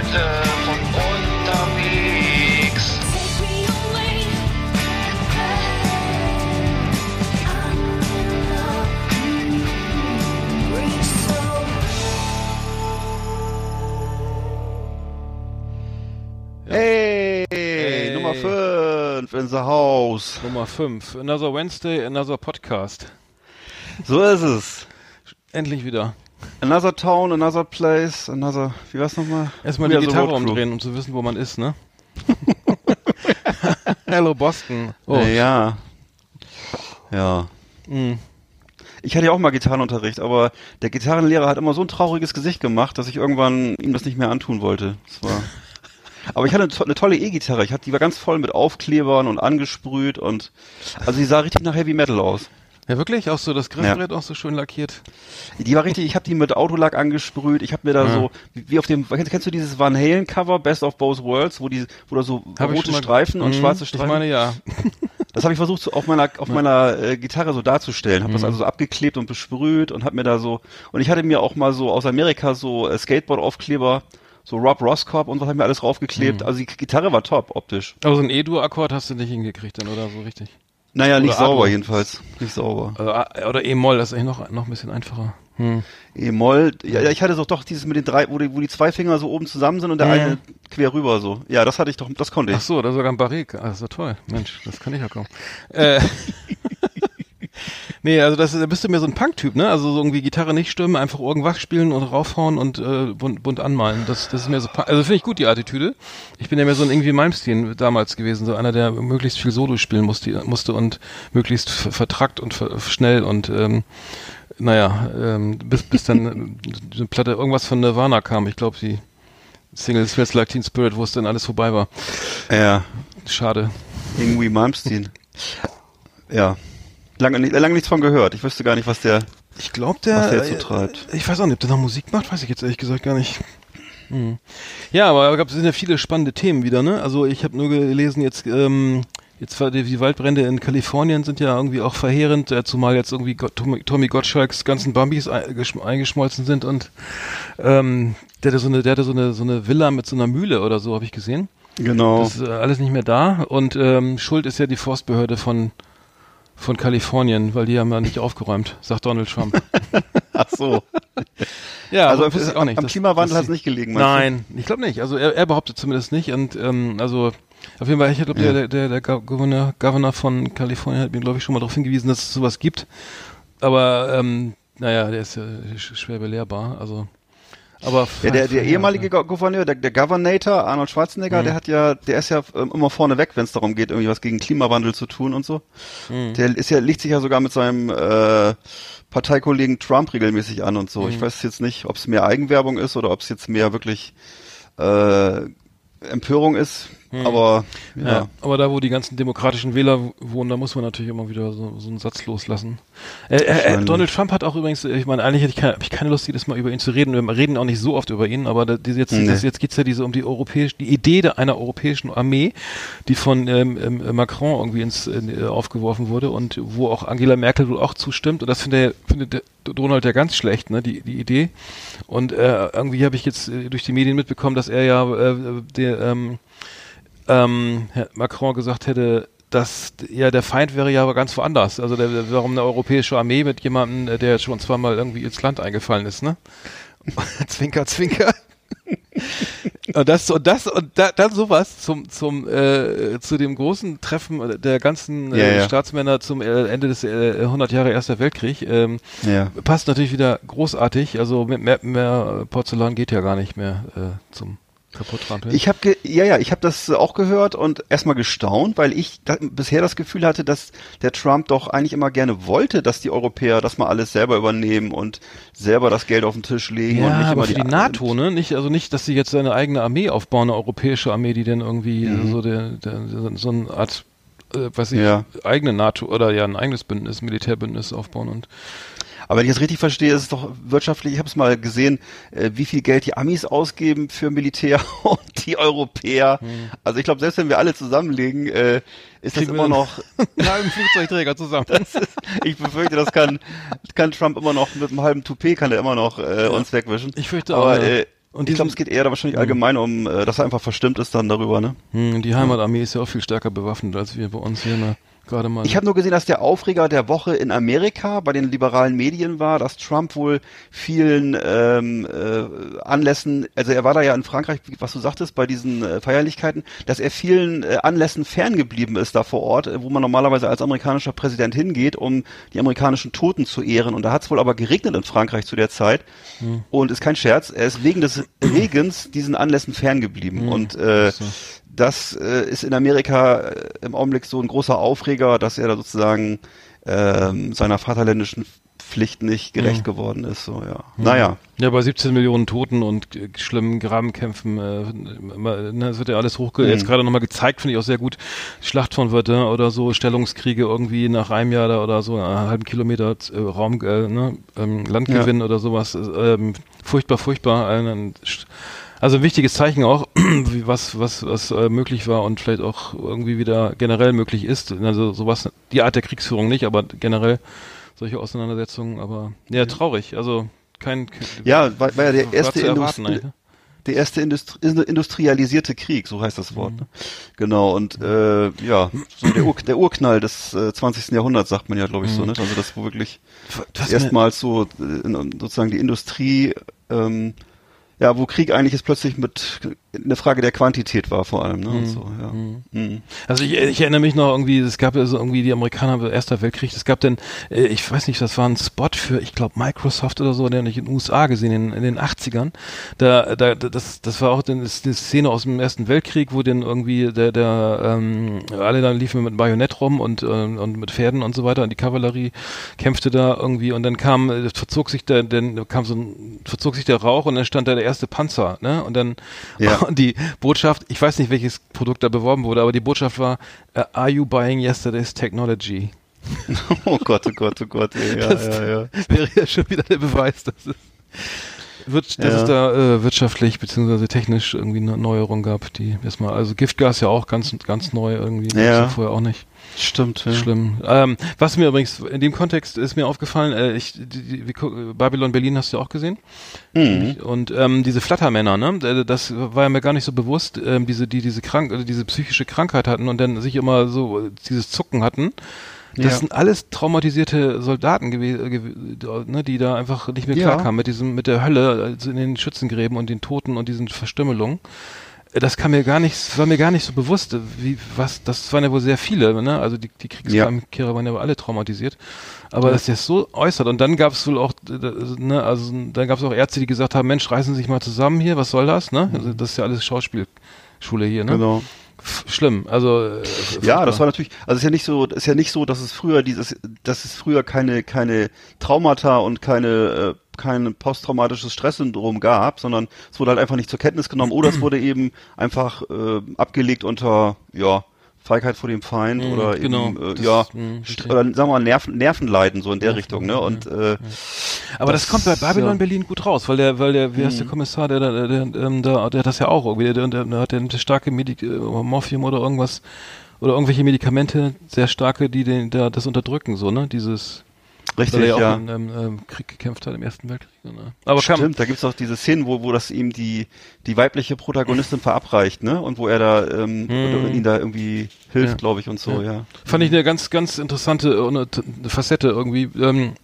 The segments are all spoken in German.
Leute von unterwegs. Hey, Hey. Nummer 5 in the house. Nummer 5. Another Wednesday, another Podcast. So ist es. Endlich wieder. Another town, another place, another, wie war's nochmal? Erstmal die Gitarre umdrehen, um zu wissen, wo man ist, ne? Hello Boston. Oh, ja. Ja. mh. Ich hatte ja auch mal Gitarrenunterricht, aber der Gitarrenlehrer hat immer so ein trauriges Gesicht gemacht, dass ich irgendwann ihm das nicht mehr antun wollte. Das war aber ich hatte eine tolle E-Gitarre. Ich hatte, die war ganz voll mit Aufklebern und angesprüht und also die sah richtig nach Heavy Metal aus. Ja, wirklich? Auch so das Griffbrett auch so schön lackiert? Die war richtig, ich habe die mit Autolack angesprüht. Ich habe mir da Ja. so, wie auf dem, kennst, kennst du dieses Van Halen Cover, Best of Both Worlds, wo die, wo da so Hab rote Streifen und Mhm, schwarze Streifen. Ich meine, ja. das habe ich versucht so auf meiner, auf meiner äh, Gitarre so darzustellen. Habe das Mhm. also so abgeklebt und besprüht und habe mir da so, und ich hatte mir auch mal so aus Amerika so äh, Skateboard-Aufkleber, so Rob Roscorp und was habe ich mir alles Mhm. draufgeklebt. Also die Gitarre war top, optisch. Aber so ein E-Dur-Akkord hast du nicht hingekriegt dann, oder so richtig? Naja, nicht Oder sauber A-Dur. jedenfalls. Nicht sauber. A- oder E-Moll, das ist eigentlich noch, noch ein bisschen einfacher. Hm. E-Moll, ja, ja, ich hatte doch doch dieses mit den drei, wo die, wo die zwei Finger so oben zusammen sind und der Mhm. eine quer rüber so. Ja, das hatte ich doch, das konnte ich. Ach so, da sogar ein Barrik. Ah, das ist ja toll. Mensch, das kann ich ja kaum. Äh, nee, also das, da bist du mir so ein Punk-Typ, ne? Also so irgendwie Gitarre nicht stimmen, einfach irgendwas spielen und raufhauen und äh, bunt, bunt anmalen. Das, das ist mir so, also finde ich gut die Attitüde. Ich bin ja mehr so ein irgendwie Malmsteen damals gewesen, so einer, der möglichst viel Solo spielen musste, musste und möglichst ver- vertrackt und ver schnell und ähm, naja, ähm, bis, bis dann äh, eine Platte irgendwas von Nirvana kam. Ich glaube, die Single Smells Like Teen Spirit, wo es dann alles vorbei war. Ja, Schade. irgendwie Malmsteen. ja. Lange, lange nichts von gehört. Ich wüsste gar nicht, was der, Ich glaube, der. was der jetzt so äh, treibt. Ich weiß auch nicht, ob der noch Musik macht, weiß ich jetzt ehrlich gesagt gar nicht. Hm. Ja, aber es sind ja viele spannende Themen wieder, ne? Also ich habe nur gelesen, jetzt, ähm, jetzt war die, Waldbrände in Kalifornien sind ja irgendwie auch verheerend, äh, zumal jetzt irgendwie Gott, Tommy, Tommy Gottschalks ganzen Bambis eingeschm- eingeschmolzen sind und ähm, der hatte so eine, der hatte so eine, so eine Villa mit so einer Mühle oder so, habe ich gesehen. Genau. Das ist äh, alles nicht mehr da und ähm, Schuld ist ja die Forstbehörde von von Kalifornien, weil die haben ja nicht aufgeräumt, sagt Donald Trump. Ach so. Ja, also aber ich auch nicht. am dass- Klimawandel hat es nicht gelegen, Nein, ich glaube nicht. Also er, er behauptet zumindest nicht. Und ähm, also auf jeden Fall, ich glaube, Ja. der, der, der Gov- Governor, Governor von Kalifornien hat mir, glaube ich, schon mal darauf hingewiesen, dass es sowas gibt. Aber ähm, naja, der ist ja sch- schwer belehrbar. Also aber? Ja, der, der ja, ehemalige Go- Gouverneur, der, der Governator, Arnold Schwarzenegger, Mhm. der hat ja, der ist ja ähm, immer vorne weg, wenn es darum geht, irgendwie was gegen Klimawandel zu tun und so. Mhm. Der ist ja, liegt sich ja sogar mit seinem äh, Parteikollegen Trump regelmäßig an und so. Mhm. Ich weiß jetzt nicht, ob es mehr Eigenwerbung ist oder ob es jetzt mehr wirklich äh, Empörung ist. Aber ja. Ja. aber da, wo die ganzen demokratischen Wähler wohnen, da muss man natürlich immer wieder so, so einen Satz loslassen. Äh, äh, äh. Donald Trump hat auch übrigens, ich meine, eigentlich hätte ich keine, hab ich keine Lust, jedes Mal über ihn zu reden. Wir reden auch nicht so oft über ihn, aber da, diese jetzt, Nee. das, jetzt geht's ja diese um die europäische, die Idee einer europäischen Armee, die von ähm, ähm, Macron irgendwie ins in, äh, aufgeworfen wurde und wo auch Angela Merkel wohl auch zustimmt. Und das findet, findet Donald ja ganz schlecht, ne, die, die Idee. Und äh, irgendwie habe ich jetzt äh, durch die Medien mitbekommen, dass er ja äh, der ähm, ähm, Herr Macron gesagt hätte, dass ja der Feind wäre ja aber ganz woanders. Also der, der, warum eine europäische Armee mit jemandem, äh, der schon zweimal irgendwie ins Land eingefallen ist, ne? zwinker, zwinker. und das und das und da, dann sowas zum zum äh, zu dem großen Treffen der ganzen äh, Ja, ja. Staatsmänner zum äh, Ende des äh, 100 Jahre Erster Weltkrieg ähm, ja. passt natürlich wieder großartig. Also mit mehr, mehr Porzellan geht ja gar nicht mehr äh, zum kaputttrampeln. Ich habe ja ja, ich habe das auch gehört und erstmal gestaunt, weil ich da, bisher das Gefühl hatte, dass der Trump doch eigentlich immer gerne wollte, dass die Europäer das mal alles selber übernehmen und selber das Geld auf den Tisch legen und Ja, nicht aber immer für die NATO, ne? Nicht, also nicht, dass sie jetzt eine eigene Armee aufbauen, eine europäische Armee, die dann irgendwie Mhm. so der, der, so eine Art, äh, weiß ich, Ja. eigene NATO oder ja ein eigenes Bündnis, Militärbündnis aufbauen und Aber wenn ich das richtig verstehe, ist es doch wirtschaftlich, ich habe es mal gesehen, äh, wie viel Geld die Amis ausgeben für Militär und die Europäer. Also ich glaube, selbst wenn wir alle zusammenlegen, äh, ist das Kriegen wir immer noch, na, im Flugzeugträger zusammen. ich befürchte, das kann, kann Trump immer noch mit einem halben Toupet kann er immer noch äh, uns wegwischen. Ich fürchte Aber auch, ja. äh, Und ich glaube, es geht eher da wahrscheinlich allgemein um, äh, dass er einfach verstimmt ist dann darüber, ne? Hm, die Heimatarmee ist ja auch viel stärker bewaffnet als wir bei uns hier mal gerade mal. Ich habe nur gesehen, dass der Aufreger der Woche in Amerika bei den liberalen Medien war, dass Trump wohl vielen ähm, äh, Anlässen, also er war da ja in Frankreich, was du sagtest, bei diesen äh, Feierlichkeiten, dass er vielen äh, Anlässen ferngeblieben ist da vor Ort, äh, wo man normalerweise als amerikanischer Präsident hingeht, um die amerikanischen Toten zu ehren. Und da hat es wohl aber geregnet in Frankreich zu der Zeit. Und ist kein Scherz, er ist wegen des Regens diesen Anlässen ferngeblieben. Und äh, so. Das äh, ist in Amerika äh, im Augenblick so ein großer Aufreger, dass er da sozusagen ähm, seiner vaterländischen Pflicht nicht gerecht geworden ist. So ja. Naja. Ja, bei 17 Millionen Toten und äh, schlimmen Grabenkämpfen, äh, immer, ne, es wird ja alles hochge... Mhm. Jetzt gerade nochmal gezeigt, finde ich auch sehr gut. Schlacht von Verdun oder so, Stellungskriege irgendwie nach einem Jahr da oder so, einen halben Kilometer äh, Raum, äh, ne, ähm, Landgewinn oder sowas. Ähm, furchtbar, furchtbar. Ein, ein, also ein wichtiges Zeichen auch, wie was, was, was äh, möglich war und vielleicht auch irgendwie wieder generell möglich ist. Also sowas, die Art der Kriegsführung nicht, aber generell solche Auseinandersetzungen, aber ja, traurig. Also kein Ja, war, war ja der erste, erwarten, Industri eigentlich, ne? der erste Industri industrialisierte Krieg, so heißt das Mhm. Wort. Ne? Genau, und äh, ja, so der, Ur der Urknall des äh, 20. Jahrhunderts, sagt man ja, glaube ich, so, ne? Also das wo wirklich Mhm. Erstmals so äh, sozusagen die Industrie, ähm, ja, wo Krieg eigentlich jetzt plötzlich mit eine Frage der Quantität war vor allem, ne? Und so, ja. Mhm. Also ich, ich erinnere mich noch irgendwie, es gab ja so irgendwie die Amerikaner, Erster Weltkrieg, es gab dann, äh, ich weiß nicht, das war ein Spot für, ich glaube, Microsoft oder so, den habe ich in den USA gesehen, in, in den 80ern. Da, da, das, das war auch die Szene aus dem Ersten Weltkrieg, wo dann irgendwie der, der ähm, alle dann liefen mit Bajonett rum und, ähm, und mit Pferden und so weiter und die Kavallerie kämpfte da irgendwie und dann kam, äh, verzog sich der, dann kam so ein, verzog sich der Rauch und dann stand da der erste Panzer, ne? Und dann Ja. und die Botschaft, ich weiß nicht, welches Produkt da beworben wurde, aber die Botschaft war, äh, are you buying yesterday's technology? Oh Gott, oh Gott, oh Gott, ey, ja, Das- ja, ja. Wäre ja schon wieder der Beweis, dass es, wird, dass Ja. es da äh, wirtschaftlich beziehungsweise technisch irgendwie eine Neuerung gab, die erstmal, also Giftgas ja auch ganz, ganz neu irgendwie, Ja. vorher auch nicht. Stimmt, ja. Schlimm. Ähm, was mir übrigens in dem Kontext ist mir aufgefallen, äh, ich, die, die, Babylon Berlin hast du ja auch gesehen. Mhm. Und ähm, diese Flattermänner, ne, äh, das war ja mir gar nicht so bewusst, ähm, diese, die diese krank, äh, diese psychische Krankheit hatten und dann sich immer so äh, dieses Zucken hatten. Das Ja. sind alles traumatisierte Soldaten gewesen, ne, die da einfach nicht mehr Ja. klarkamen mit diesem, mit der Hölle also in den Schützengräben und den Toten und diesen Verstümmelungen. Das kam mir gar nicht, war mir gar nicht so bewusst, wie, was, das waren ja wohl sehr viele, ne? Also die, die Kriegskehrer waren ja alle traumatisiert. Aber dass das so äußert. Und dann gab es wohl auch, ne, also dann gab es auch Ärzte, die gesagt haben, Mensch, reißen Sie sich mal zusammen hier, was soll das, ne? Also das ist ja alles Schauspielschule hier, ne? Genau. Schlimm. Also äh, Ja, das war natürlich, also es ist ja nicht so, es ist ja nicht so, dass es früher dieses, dass es früher keine, keine Traumata und keine, äh, kein posttraumatisches Stresssyndrom gab, sondern es wurde halt einfach nicht zur Kenntnis genommen oder es wurde eben einfach äh, abgelegt unter, ja, Feigheit vor dem Feind Mhm, oder genau, eben, äh, ja, mhm, st- richtig. oder sagen wir mal Nerven, Nervenleiden, so in der Richtung, ne, und, äh, Aber das, Das- kommt bei Babylon ja. Mhm. Berlin gut raus, weil der, weil der, wie heißt der Kommissar, der, der, der, der, ähm, der, der hat das ja auch irgendwie, der, der, der hat der starke Medik äh, Morphium oder irgendwas oder irgendwelche Medikamente, sehr starke, die den, der, das unterdrücken, so, ne, dieses, richtig, weil er ja auch ja. im ähm, Krieg gekämpft hat, im Ersten Weltkrieg, ne. Aber Stimmt, kam, da gibt's auch diese Szenen, wo, wo das ihm die, die weibliche Protagonistin verabreicht, ne? Und wo er da ähm, oder ihn da irgendwie hilft, Ja. glaube ich, und so, ja. fand ich eine ganz, ganz interessante äh, eine, eine Facette irgendwie, ähm,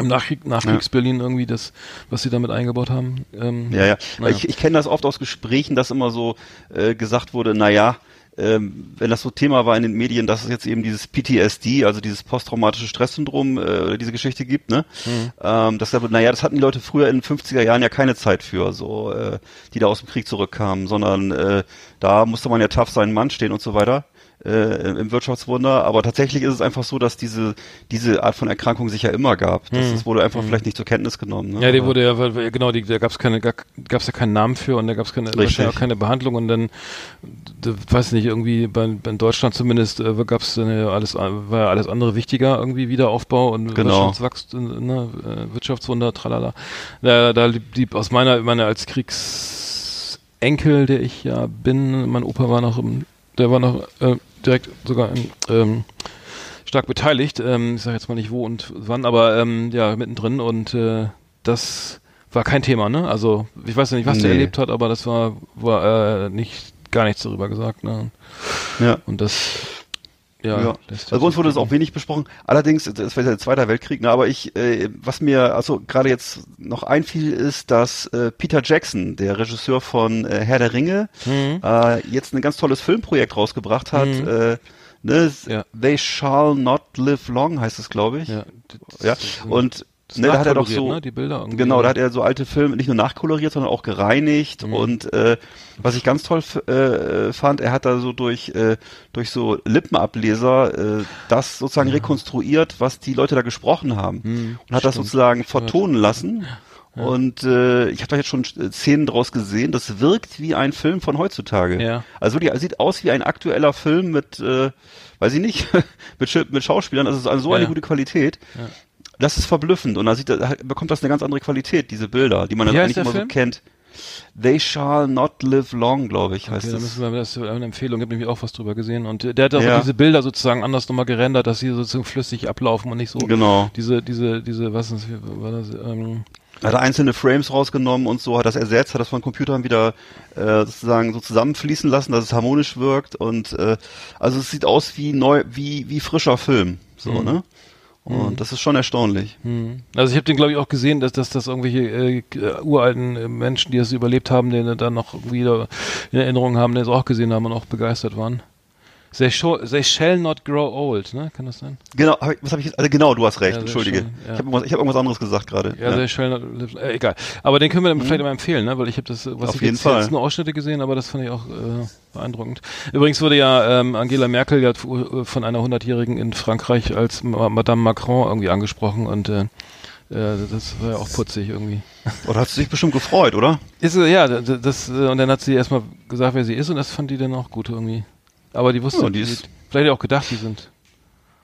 im Nachkrieg, Nachkriegs-Berlin irgendwie das, was sie damit eingebaut haben. Ähm, Ja, ja. naja. Ich, ich kenne das oft aus Gesprächen, dass immer so äh, gesagt wurde, na ja, ähm, wenn das so Thema war in den Medien, dass es jetzt eben dieses PTSD, also dieses posttraumatische Stresssyndrom, äh, oder diese Geschichte gibt, ne? Ähm, dass da, naja, das hatten die Leute früher in den 50er Jahren ja keine Zeit für, so, äh, die da aus dem Krieg zurückkamen, sondern äh, da musste man ja tough seinen Mann stehen und so weiter. Äh, im Wirtschaftswunder, aber tatsächlich ist es einfach so, dass diese diese Art von Erkrankung sich ja immer gab. Das, das wurde einfach vielleicht nicht zur Kenntnis genommen. Ne? Ja, die wurde ja, genau, die, da gab's keine, gar- gab's ja keinen Namen für und da gab's keine, Richtig. wahrscheinlich auch keine Behandlung und dann, d- weiß nicht, irgendwie bei, in Deutschland zumindest äh, dann ja alles, an- war ja alles andere wichtiger irgendwie Wiederaufbau und Genau. Wirtschaftswachstum, ne, äh, Wirtschaftswunder, tralala. Da, da blieb aus meiner, meiner als Kriegsenkel, der ich ja bin, mein Opa war noch im, der war noch äh, direkt sogar ähm, stark beteiligt. Ähm, ich sage jetzt mal nicht wo und wann, aber ähm, ja, mittendrin und äh, das war kein Thema, ne? Also ich weiß ja nicht, was der Nee. erlebt hat, aber das war, war äh, nicht gar nichts darüber gesagt, ne? Ja. Und das ja, Ja, also bei uns wurde es blicken. auch wenig besprochen. Allerdings, das war ja der Zweite Weltkrieg, ne, aber ich, äh, was mir also gerade jetzt noch einfiel, ist, dass äh, Peter Jackson, der Regisseur von äh, Herr der Ringe, Mhm. äh, jetzt ein ganz tolles Filmprojekt rausgebracht hat. Mhm. Äh, ne, Ja. They Shall Not Live Long heißt es, glaube ich. Ja, Ja. das- Und das ne, da hat er doch so ne, die Bilder irgendwie. Genau, da hat er so alte Filme nicht nur nachkoloriert, sondern auch gereinigt Mhm. und äh, was ich ganz toll äh, fand, er hat da so durch äh, durch so Lippenableser äh, das sozusagen rekonstruiert, was die Leute da gesprochen haben Mhm, und hat das stimmt. sozusagen vertonen lassen. Und äh, ich habe da jetzt schon äh, Szenen draus gesehen. Das wirkt wie ein Film von heutzutage. Ja. Also die sieht aus wie ein aktueller Film mit, äh, weiß ich nicht, mit, mit Schauspielern. Also also so eine Ja. gute Qualität. Das ist verblüffend und da sieht, da bekommt das eine ganz andere Qualität, diese Bilder, die man dann heißt eigentlich immer der so Film? kennt. They shall not live long, glaube ich, heißt Okay, da müssen wir, das ist eine Empfehlung, ich habe nämlich auch was drüber gesehen und der hat auch Ja. diese Bilder sozusagen anders nochmal gerendert, dass sie sozusagen flüssig ablaufen und nicht so Genau. diese, diese, diese, was ist, war das, ähm, Hat er einzelne Frames rausgenommen und so, hat das ersetzt, hat das von Computern wieder äh, sozusagen so zusammenfließen lassen, dass es harmonisch wirkt und äh, also es sieht aus wie neu, wie wie frischer Film, so Mhm. ne? Und das ist schon erstaunlich. hm. also ich habe den glaube ich auch gesehen, dass, dass das irgendwelche äh, äh, uralten äh, Menschen, die das überlebt haben, den dann noch wieder in Erinnerung haben, die das auch gesehen haben und auch begeistert waren. They, shall, they shall not grow old, ne? Kann das sein? Genau, hab ich, was habe ich jetzt? Also genau, du hast recht, Ja, entschuldige. schön, ja. Ich habe irgendwas, hab irgendwas anderes gesagt gerade. Ja, they shall not live, äh, egal. Aber den können wir dann vielleicht mal empfehlen, ne? Weil ich habe das, was Mhm. Auf ich jeden jetzt, Fall. jetzt nur Ausschnitte gesehen, aber das fand ich auch äh, beeindruckend. Übrigens wurde ja ähm, Angela Merkel ja f- von einer Hundertjährigen in Frankreich als Ma- Madame Macron irgendwie angesprochen und äh, äh, das war ja auch putzig irgendwie. Oder hat sie sich bestimmt gefreut, oder? Ist sie- ja, das äh, und dann hat sie erstmal gesagt, wer sie ist und das fand die dann auch gut irgendwie. Aber die wusste, Ja, die die ist- vielleicht auch gedacht, die sind.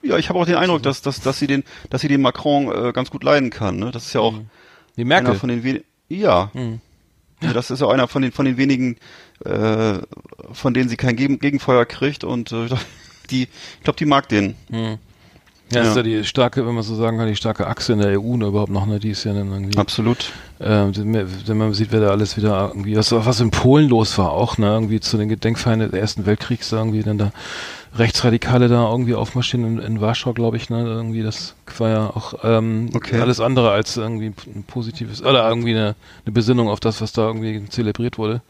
Ja, ich habe auch den Eindruck, dass, dass, dass sie den, dass sie den Macron äh, ganz gut leiden kann. Ne? Das ist ja auch Die einer Merkel. von den wenigen. Ja. Mhm. Ja, Das ist ja einer von den von den wenigen, äh, von denen sie kein Gegen Gegenfeuer kriegt und äh, die, ich glaube, die mag den. Hm. Ja, ist Ja. ja die starke, wenn man so sagen kann, die starke Achse in der EU ne, überhaupt noch, ne? Die ist ja dann irgendwie. Absolut. Ähm, wenn man sieht, wer da alles wieder irgendwie, was, was in Polen los war auch, ne, irgendwie zu den Gedenkfeinden des Ersten Weltkriegs da irgendwie dann da Rechtsradikale da irgendwie aufmarschieren in, in Warschau, glaube ich, ne, irgendwie, das war ja auch ähm, Okay. alles andere als irgendwie ein positives, oder irgendwie eine, eine Besinnung auf das, was da irgendwie zelebriert wurde.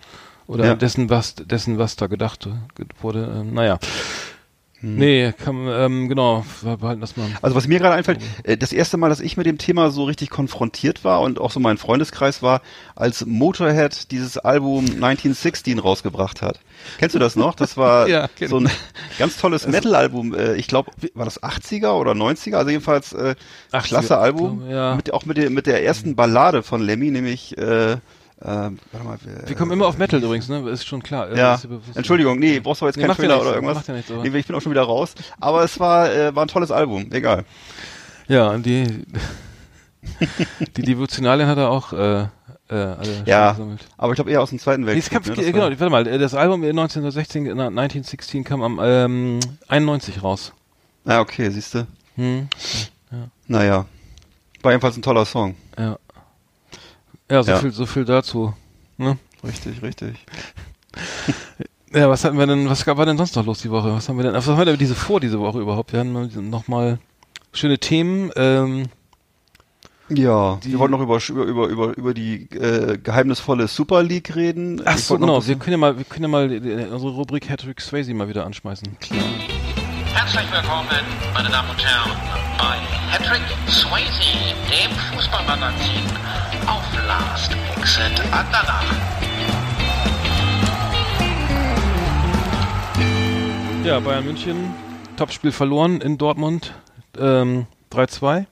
Oder Ja. dessen, was, dessen, was da gedacht wurde. Ähm, naja. Hm. Nee, kann, ähm, genau, wir behalten das mal. Also was mir gerade einfällt, äh, das erste Mal, dass ich mit dem Thema so richtig konfrontiert war und auch so mein Freundeskreis war, als Motorhead dieses Album 1916 rausgebracht hat. Kennst du das noch? Das war Ja, so ein ganz tolles Metal-Album. Äh, Ich glaube, war das 80er oder 90er? Also jedenfalls äh, 80er, klasse Album. ja. Mit, auch mit der, mit der ersten Ballade von Lemmy, nämlich äh, ähm, warte mal, wer- Wir kommen immer auf Metal übrigens, ne? Ist schon klar. Ja. Entschuldigung, nee, brauchst du jetzt Nee, keinen ja Trailer nichts, oder irgendwas? macht ja nichts, aber- nee, ich bin auch schon wieder raus. Aber es war, äh, war ein tolles Album, egal. Ja, und die, die Devotionalien hat er auch äh, äh, alle Ja, gesammelt. aber ich glaube eher aus dem Zweiten Nee, Weltkrieg. kam, ne? Das genau, war- warte mal, äh, das Album 1916, na, 1916 kam am ähm, 91 raus. Ah, okay, siehst du. Hm, Naja. War jedenfalls ein toller Song. Ja. So Ja. viel, so viel dazu. Ne? Richtig, richtig. Ja, was hatten wir denn, was gab- war denn sonst noch los die Woche? Was haben wir denn, was haben wir denn diese vor diese Woche überhaupt? Wir hatten noch mal schöne Themen, ähm, Ja, Die- wir wollten noch über, über, über, über, über die äh, geheimnisvolle Super League reden. Ach so, genau. Wir können ja mal, wir können ja mal äh, unsere Rubrik Patrick Swayze mal wieder anschmeißen. Klar. Herzlich willkommen, meine Damen und Herren, bei Patrick Swayze, dem Fußballmagazin auf Last Exit Andernach. Ja, Bayern München, Topspiel verloren in Dortmund, ähm, 3-2.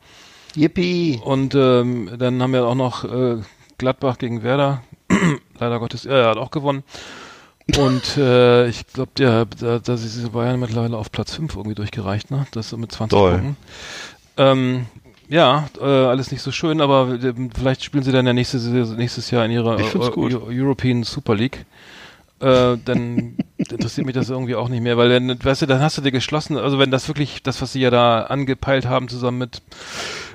Yippie! Und ähm, dann haben wir auch noch äh, Gladbach gegen Werder. Leider Gottes, er hat auch gewonnen. Und äh, ich glaube, ja, da, da ist Bayern mittlerweile auf Platz 5 irgendwie durchgereicht, ne? Das ist mit 20 Toll. Punkten. Ähm, ja, äh, alles nicht so schön, aber äh, vielleicht spielen sie dann ja nächstes, nächstes Jahr in ihrer Eu- gut. Eu- European Super League. Äh, dann interessiert mich das irgendwie auch nicht mehr, weil dann, weißt du, dann hast du dir geschlossen, also wenn das wirklich, das, was sie ja da angepeilt haben, zusammen mit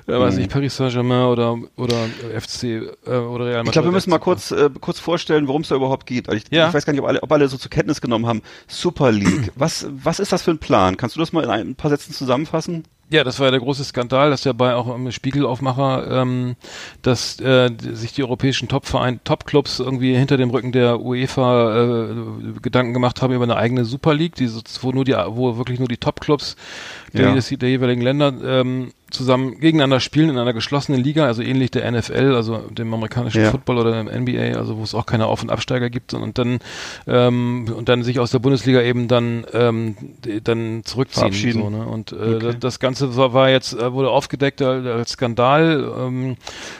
äh, weiß ich, Paris Saint-Germain oder, oder FC äh, oder Real Madrid. Ich glaube, wir müssen mal kurz, äh, kurz vorstellen, worum es da überhaupt geht. Also Ich, Ja. ich weiß gar nicht, ob alle, ob alle so zur Kenntnis genommen haben. Super League. Was, was ist das für ein Plan? Kannst du das mal in ein paar Sätzen zusammenfassen? Ja, das war ja der große Skandal, dass ja bei auch im Spiegelaufmacher, ähm, dass äh, sich die europäischen Topverein, Topclubs irgendwie hinter dem Rücken der UEFA äh, Gedanken gemacht haben über eine eigene Super League, die, wo nur die, wo wirklich nur die Topclubs der, Ja. des- der jeweiligen Länder ähm, zusammen gegeneinander spielen in einer geschlossenen Liga, also ähnlich der NFL, also dem amerikanischen Ja. Football oder dem NBA, also wo es auch keine Auf- und Absteiger gibt und dann ähm, und dann sich aus der Bundesliga eben dann ähm, dann zurückziehen so, ne? und äh, Okay. das, das Ganze war, war jetzt äh, wurde aufgedeckt als Skandal ähm,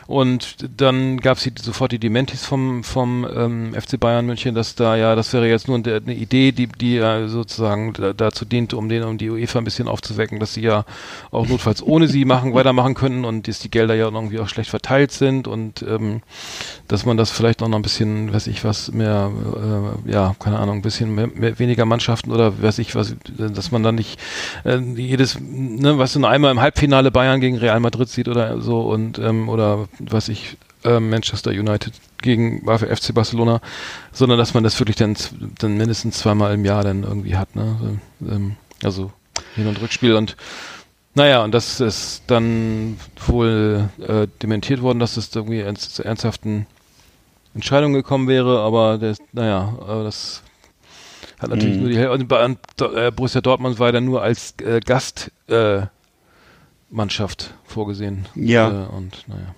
und dann gab es sofort die Dementis vom vom ähm, FC Bayern München, dass da ja das wäre jetzt nur eine, Idee, die die ja sozusagen da, dazu dient, um den um die UEFA ein bisschen aufzuwecken, dass sie ja auch notfalls ohne sie machen weitermachen könnten und dass die Gelder ja irgendwie auch schlecht verteilt sind und ähm, dass man das vielleicht auch noch ein bisschen, weiß ich was, mehr, äh, ja, keine Ahnung, ein bisschen mehr, mehr, weniger Mannschaften oder weiß ich was, dass man dann nicht äh, jedes, ne, was du nur einmal im Halbfinale Bayern gegen Real Madrid sieht oder so und ähm, oder was ich äh, Manchester United gegen FC Barcelona, sondern dass man das wirklich dann, dann mindestens zweimal im Jahr dann irgendwie hat, ne? Ähm, also Hin- und Rückspiel und naja, und das ist dann wohl äh, dementiert worden, dass es irgendwie ernst, zu ernsthaften Entscheidungen gekommen wäre, aber das, naja, aber das hat natürlich Mhm. nur die Hälfte. Und bei- äh, Borussia Dortmund war dann nur als äh, Gast äh, vorgesehen. Ja. Äh, und naja.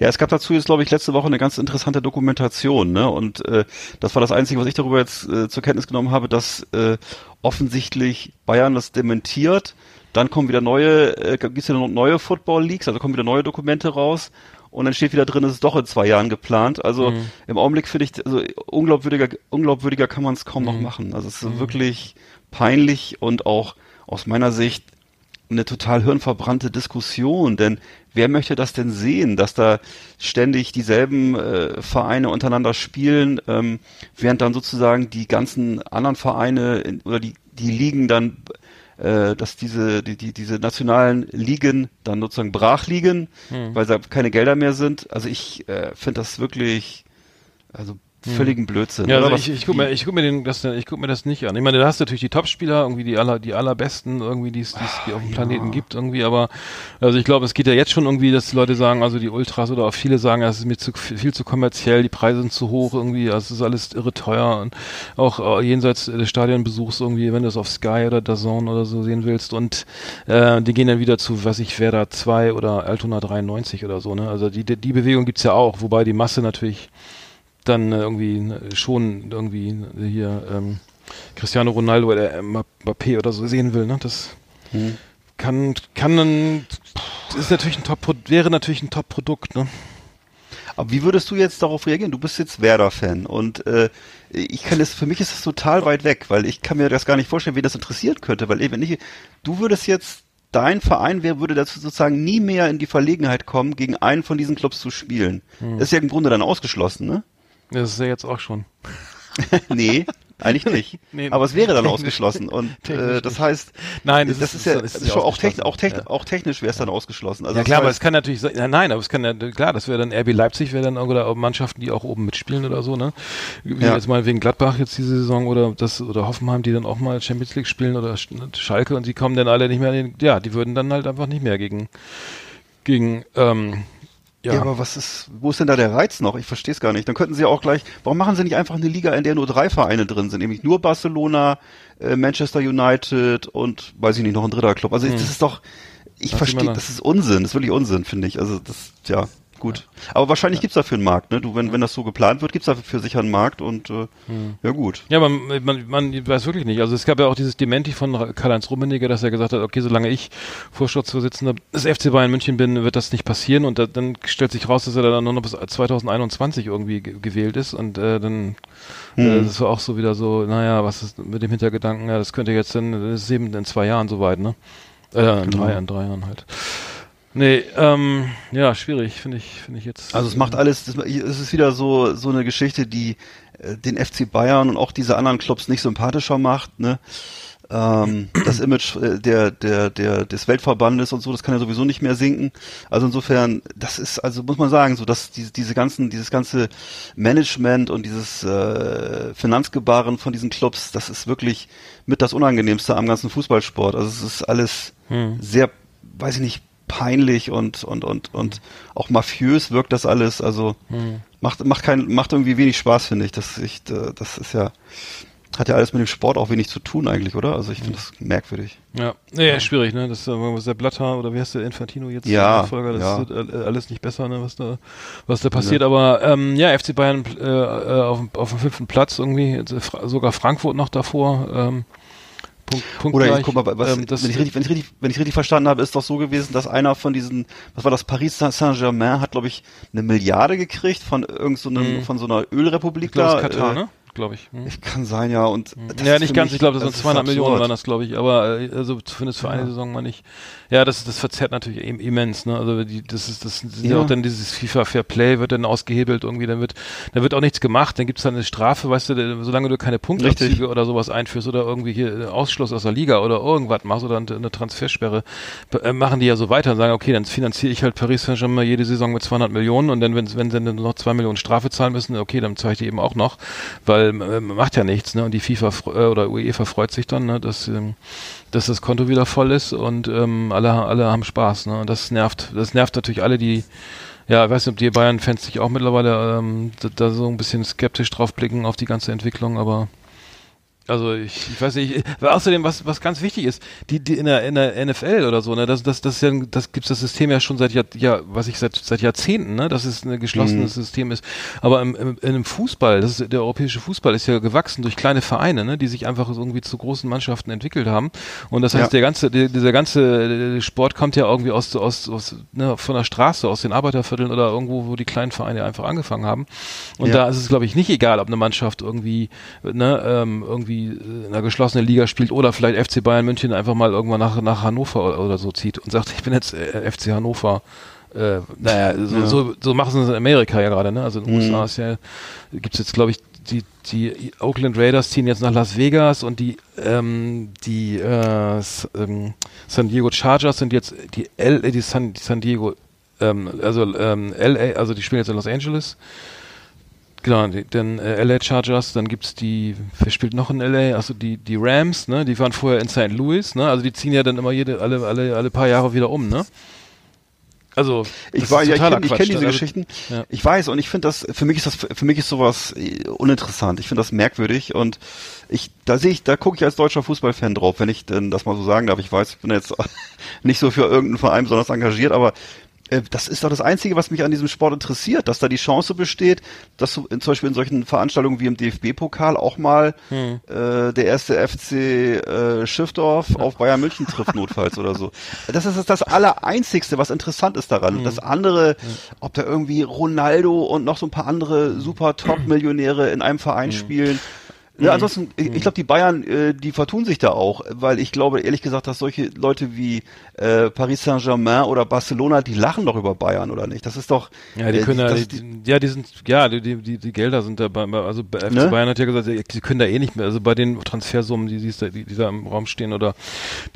Ja, es gab dazu jetzt, glaube ich, letzte Woche eine ganz interessante Dokumentation, ne? Und äh, das war das Einzige, was ich darüber jetzt äh, zur Kenntnis genommen habe, dass äh, offensichtlich Bayern das dementiert. Dann kommen wieder neue, äh, gibt es wieder noch neue Football Leagues, also kommen wieder neue Dokumente raus. Und dann steht wieder drin, es ist doch in zwei Jahren geplant. Also Mhm. im Augenblick finde ich, also unglaubwürdiger, unglaubwürdiger kann man es kaum noch Mhm. machen. Also es ist wirklich peinlich und auch aus meiner Sicht eine total hirnverbrannte Diskussion, denn wer möchte das denn sehen, dass da ständig dieselben äh, Vereine untereinander spielen, ähm, während dann sozusagen die ganzen anderen Vereine in, oder die die Ligen dann äh, dass diese die, die diese nationalen Ligen dann sozusagen brach liegen, weil da keine Gelder mehr sind. Also ich äh, finde das wirklich also völligen Blödsinn. Ja, also ich, ich guck mir, ich guck mir den, das, ich guck mir das nicht an. Ich meine, da hast du natürlich die Topspieler, irgendwie die aller, die allerbesten, irgendwie, die es, die es die auf dem Planeten gibt, irgendwie, aber, also ich glaube, es geht ja jetzt schon irgendwie, dass die Leute sagen, also die Ultras oder auch viele sagen, es ist mir zu, viel zu kommerziell, die Preise sind zu hoch, irgendwie, also es ist alles irre teuer und auch äh, jenseits des Stadionbesuchs irgendwie, wenn du es auf Sky oder DAZN oder so sehen willst und, äh, die gehen dann wieder zu, was ich, Werder 2 oder Altona 93 oder so, ne, also die, die die Bewegung gibt's ja auch, wobei die Masse natürlich dann äh, irgendwie äh, schon irgendwie äh, hier ähm, Cristiano Ronaldo oder Mbappé oder so sehen will, ne? Das Hm. kann kann dann ist natürlich ein Top wäre natürlich ein Top Produkt, ne? Aber wie würdest du jetzt darauf reagieren? Du bist jetzt Werder-Fan und äh, ich kann das, für mich ist das total weit weg, weil ich kann mir das gar nicht vorstellen, wen das interessiert könnte, weil wenn ich, du würdest jetzt, dein Verein wäre, würde dazu sozusagen nie mehr in die Verlegenheit kommen, gegen einen von diesen Clubs zu spielen. Hm. Das ist ja im Grunde dann ausgeschlossen, ne? Das ist ja jetzt auch schon. nee, eigentlich nicht. Nee, Aber es wäre dann ausgeschlossen und äh, das heißt, Nein, das, das ist, ist- ja, ist ist schon auch, technisch, ausgeschlossen. auch, technisch, Ja. auch technisch wäre es dann ausgeschlossen. Also ja klar, aber heißt- es kann natürlich sein, ja, nein, aber es kann ja, klar, das wäre dann RB Leipzig, wäre dann oder Mannschaften, die auch oben mitspielen oder so, ne? Wie Ja. jetzt mal wegen Gladbach jetzt diese Saison oder das, oder Hoffenheim, die dann auch mal Champions League spielen oder Sch- Schalke und die kommen dann alle nicht mehr in den, ja, die würden dann halt einfach nicht mehr gegen, gegen, ähm, ja, Ja. aber was ist, wo ist denn da der Reiz noch? Ich verstehe es gar nicht. Dann könnten sie ja auch gleich, warum machen sie nicht einfach eine Liga, in der nur drei Vereine drin sind? Nämlich nur Barcelona, äh, Manchester United und, weiß ich nicht, noch ein dritter Club. Also ich- das ist doch, ich verstehe, das ist Unsinn, das ist wirklich Unsinn, finde ich. Also das, ja, gut. Aber wahrscheinlich gibt's dafür einen Markt, ne? Du, wenn, wenn das so geplant wird, gibt's dafür sicher einen Markt und, äh, ja gut. Ja, man, man, man weiß wirklich nicht. Also es gab ja auch dieses Dementi von Karl-Heinz Rummenigge, dass er gesagt hat, okay, solange ich Vorstandsvorsitzender des FC Bayern München bin, wird das nicht passieren. Und da, dann stellt sich raus, dass er dann nur noch bis 2021 irgendwie ge gewählt ist. Und äh, dann äh, Hm. das war auch so wieder so, naja, was ist mit dem Hintergedanken, ja, das könnte jetzt dann, das ist eben in zwei Jahren soweit, ne? Äh, in Genau. drei, in drei Jahren halt. Nee, ähm, ja, schwierig, finde ich, finde ich jetzt. Also es macht alles, es ist wieder so so eine Geschichte, die äh, den FC Bayern und auch diese anderen Clubs nicht sympathischer macht. Ne? Ähm, das Image äh, der, der, der, des Weltverbandes und so, das kann ja sowieso nicht mehr sinken. Also insofern, das ist, also muss man sagen, so dass diese, diese ganzen, dieses ganze Management und dieses äh, Finanzgebaren von diesen Clubs, das ist wirklich mit das Unangenehmste am ganzen Fußballsport. Also es ist alles Hm. sehr, weiß ich nicht, peinlich und und und und auch mafiös wirkt das alles. Also Hm. macht macht kein macht irgendwie wenig Spaß finde ich. Das ich äh, das ist ja hat ja alles mit dem Sport auch wenig zu tun eigentlich, oder? Also ich finde das merkwürdig. Ja, ja, schwierig, ne? Das ist was der Blatter oder wie heißt der Infantino jetzt? Ja, Nachfolger, das ja. wird äh, alles nicht besser, ne? Was da, was da passiert. Aber ähm, ja, FC Bayern äh, äh, auf, dem- auf dem fünften Platz irgendwie, sogar Frankfurt noch davor. Ähm, Punkt, Punkt Oder gleich. ich guck mal, was, ähm, wenn, ich richtig, wenn, ich richtig, wenn ich richtig verstanden habe, ist doch so gewesen, dass einer von diesen, was war das, Paris Saint-Germain hat, glaube ich, eine Milliarde gekriegt von irgend so einem, Mhm. von so einer Ölrepublik ich glaube, da. das ist Katar, äh, ne? Glaube ich. Hm. Ich kann sein, ja. Und das ja, nicht ganz. mich- ich glaube, das, sind ist 200 Millionen waren das, glaube ich. Aber äh, also zumindest für eine Saison mal nicht. Ja, das, das verzerrt natürlich im- immens. Ne? Also die, das ist, das sind ja. Auch dann dieses FIFA Fair Play wird dann ausgehebelt irgendwie. Dann wird, dann wird auch nichts gemacht. Dann gibt's dann eine Strafe, weißt du, solange du keine Punktabzüge oder sowas einführst oder irgendwie hier äh, Ausschluss aus der Liga oder irgendwas machst oder eine Transfersperre, äh, machen die ja so weiter und sagen, okay, dann finanziere ich halt Paris Saint-Germain jede Saison mit 200 Millionen und dann, wenn, wenn sie dann noch zwei Millionen Strafe zahlen müssen, okay, dann zahle ich die eben auch noch, weil äh, macht ja nichts, ne? Und die FIFA äh, oder UEFA freut sich dann, ne, dass, ähm, dass das Konto wieder voll ist und ähm, alle, alle haben Spaß, ne? Das nervt, das nervt natürlich alle, die ja, ich weiß nicht, ob die Bayern-Fans sich auch mittlerweile ähm, da, da so ein bisschen skeptisch drauf blicken auf die ganze Entwicklung, aber also ich, ich weiß nicht, ich, außerdem was was ganz wichtig ist, die, die in der in der NFL oder so, ne, das das das ja das gibt's das System ja schon seit Jahr, ja, was ich seit seit Jahrzehnten, ne, dass es ein geschlossenes System ist, aber im, im, in einem Fußball, das ist der europäische Fußball ist ja gewachsen durch kleine Vereine, ne, die sich einfach irgendwie zu großen Mannschaften entwickelt haben und das heißt, Ja. der ganze der, dieser ganze äh, Sport kommt ja irgendwie aus aus, aus ne, von der Straße, aus den Arbeitervierteln oder irgendwo, wo die kleinen Vereine einfach angefangen haben und Ja. da ist es glaube ich nicht egal, ob eine Mannschaft irgendwie ne, ähm, irgendwie in einer geschlossenen Liga spielt oder vielleicht FC Bayern München einfach mal irgendwann nach, nach Hannover oder, so zieht und sagt, ich bin jetzt äh, FC Hannover. Äh, naja, so, Ja. so, so machen sie es in Amerika ja gerade, ne? Also in den Mhm. USA ist ja, gibt's jetzt, glaube ich, die, die Oakland Raiders ziehen jetzt nach Las Vegas und die, ähm, die äh, ähm, San Diego Chargers sind jetzt die L, äh, die San, die San Diego, ähm, also ähm, LA, also die spielen jetzt in Los Angeles. Genau, die, dann äh, LA Chargers, dann gibt's die, wer spielt noch in LA? Also die, die Rams, ne? Die waren vorher in St. Louis, ne? Also die ziehen ja dann immer jede, alle, alle, alle paar Jahre wieder um, ne? Also, Ich war ja, ich kenne kenn diese Also, Geschichten. ja. Ich weiß und ich finde das für mich ist das für mich ist sowas äh, uninteressant. Ich finde das merkwürdig und ich da sehe ich da gucke ich als deutscher Fußballfan drauf, wenn ich denn das mal so sagen darf. Ich weiß, ich bin jetzt nicht so für irgendeinen Verein besonders engagiert, aber das ist doch das Einzige, was mich an diesem Sport interessiert, dass da die Chance besteht, dass zum Beispiel in solchen Veranstaltungen wie im DFB-Pokal auch mal Hm. äh, der erste FC äh, Schiffdorf auf Bayern München trifft notfalls oder so. Das ist das, Allereinzigste, was interessant ist daran. Das andere, ob da irgendwie Ronaldo und noch so ein paar andere super Top-Millionäre in einem Verein spielen. Ja, ansonsten, ich, ich glaube, die Bayern, äh, die vertun sich da auch, weil ich glaube, ehrlich gesagt, dass solche Leute wie äh, Paris Saint-Germain oder Barcelona, die lachen doch über Bayern, oder nicht? Das ist doch... Ja, die äh, können ja, das- die, die, ja, die sind, ja, die, die, die, Gelder sind da, bei, also FC Ne? Bayern hat ja gesagt, sie können da eh nicht mehr, also bei den Transfersummen, die, die, da- die, die da im Raum stehen oder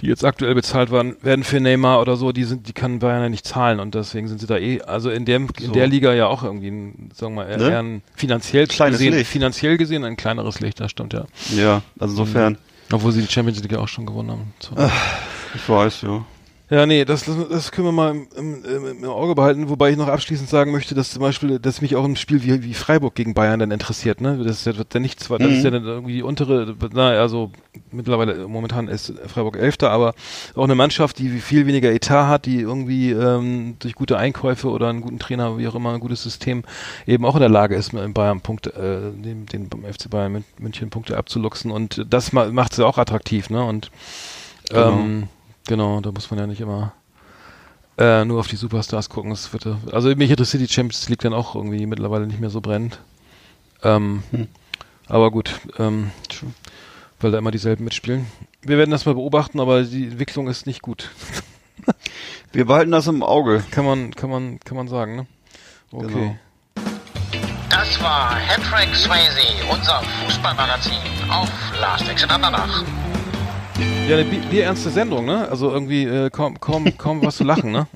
die jetzt aktuell bezahlt werden, werden für Neymar oder so, die sind, die kann Bayern ja nicht zahlen und deswegen sind sie da eh, also in dem, in So. der Liga ja auch irgendwie, ein, sagen wir mal, eher, Ne? ein finanziell Kleines gesehen, Licht. finanziell gesehen ein kleineres Licht, das stimmt ja. ja, also insofern, Obwohl sie die Champions League ja auch schon gewonnen haben. So. ich weiß, ja. Ja, nee, das, das, das können wir mal im, im, im, Auge behalten, wobei ich noch abschließend sagen möchte, dass zum Beispiel, dass mich auch ein Spiel wie, wie Freiburg gegen Bayern dann interessiert, ne? Das ist ja, wird ja nichts, das ist ja dann irgendwie die untere, na, also mittlerweile, momentan ist Freiburg Elfter, aber auch eine Mannschaft, die viel weniger Etat hat, die irgendwie ähm, durch gute Einkäufe oder einen guten Trainer, wie auch immer, ein gutes System eben auch in der Lage ist, mit Bayern Punkte, äh, den, den FC Bayern Mün- München Punkte abzuluxen und das macht sie auch attraktiv, ne? Und Genau. ähm, Genau, da muss man ja nicht immer äh, nur auf die Superstars gucken. Es wird, ja- also mich interessiert die Champions League dann auch irgendwie mittlerweile nicht mehr so brennend. Ähm, Hm. Aber gut, ähm, weil da immer dieselben mitspielen. Wir werden das mal beobachten, aber die Entwicklung ist nicht gut. Wir behalten das im Auge. Kann man, kann man, kann man sagen, ne? Okay. Genau. Das war Hattrick Swayze, unser Fußballmagazin auf Last Exit Andernach. Ja, eine bi- bierernste Sendung, ne? Also irgendwie äh, kaum, kaum, kaum was zu lachen, ne?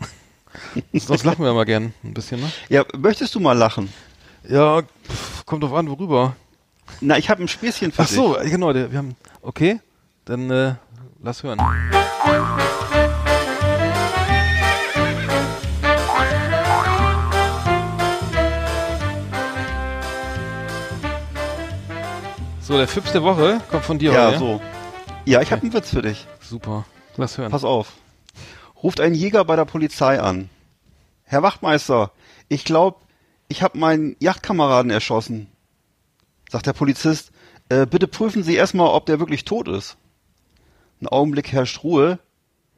Sonst lachen wir immer gern ein bisschen, ne? Ja, möchtest du mal lachen? Ja, pff, kommt drauf an, worüber. Na, ich habe ein Späßchen für Ach so, äh, genau, wir haben. Okay, dann äh, lass hören. So, der Fips der Woche kommt von dir, dich. Ja, oder? so. Ja, ich habe einen Witz für dich. Super. Lass hören. Pass auf. Ruft ein Jäger bei der Polizei an. Herr Wachtmeister, ich glaube, ich habe meinen Yachtkameraden erschossen. Sagt der Polizist, äh, bitte prüfen Sie erstmal, ob der wirklich tot ist. Ein Augenblick herrscht Ruhe,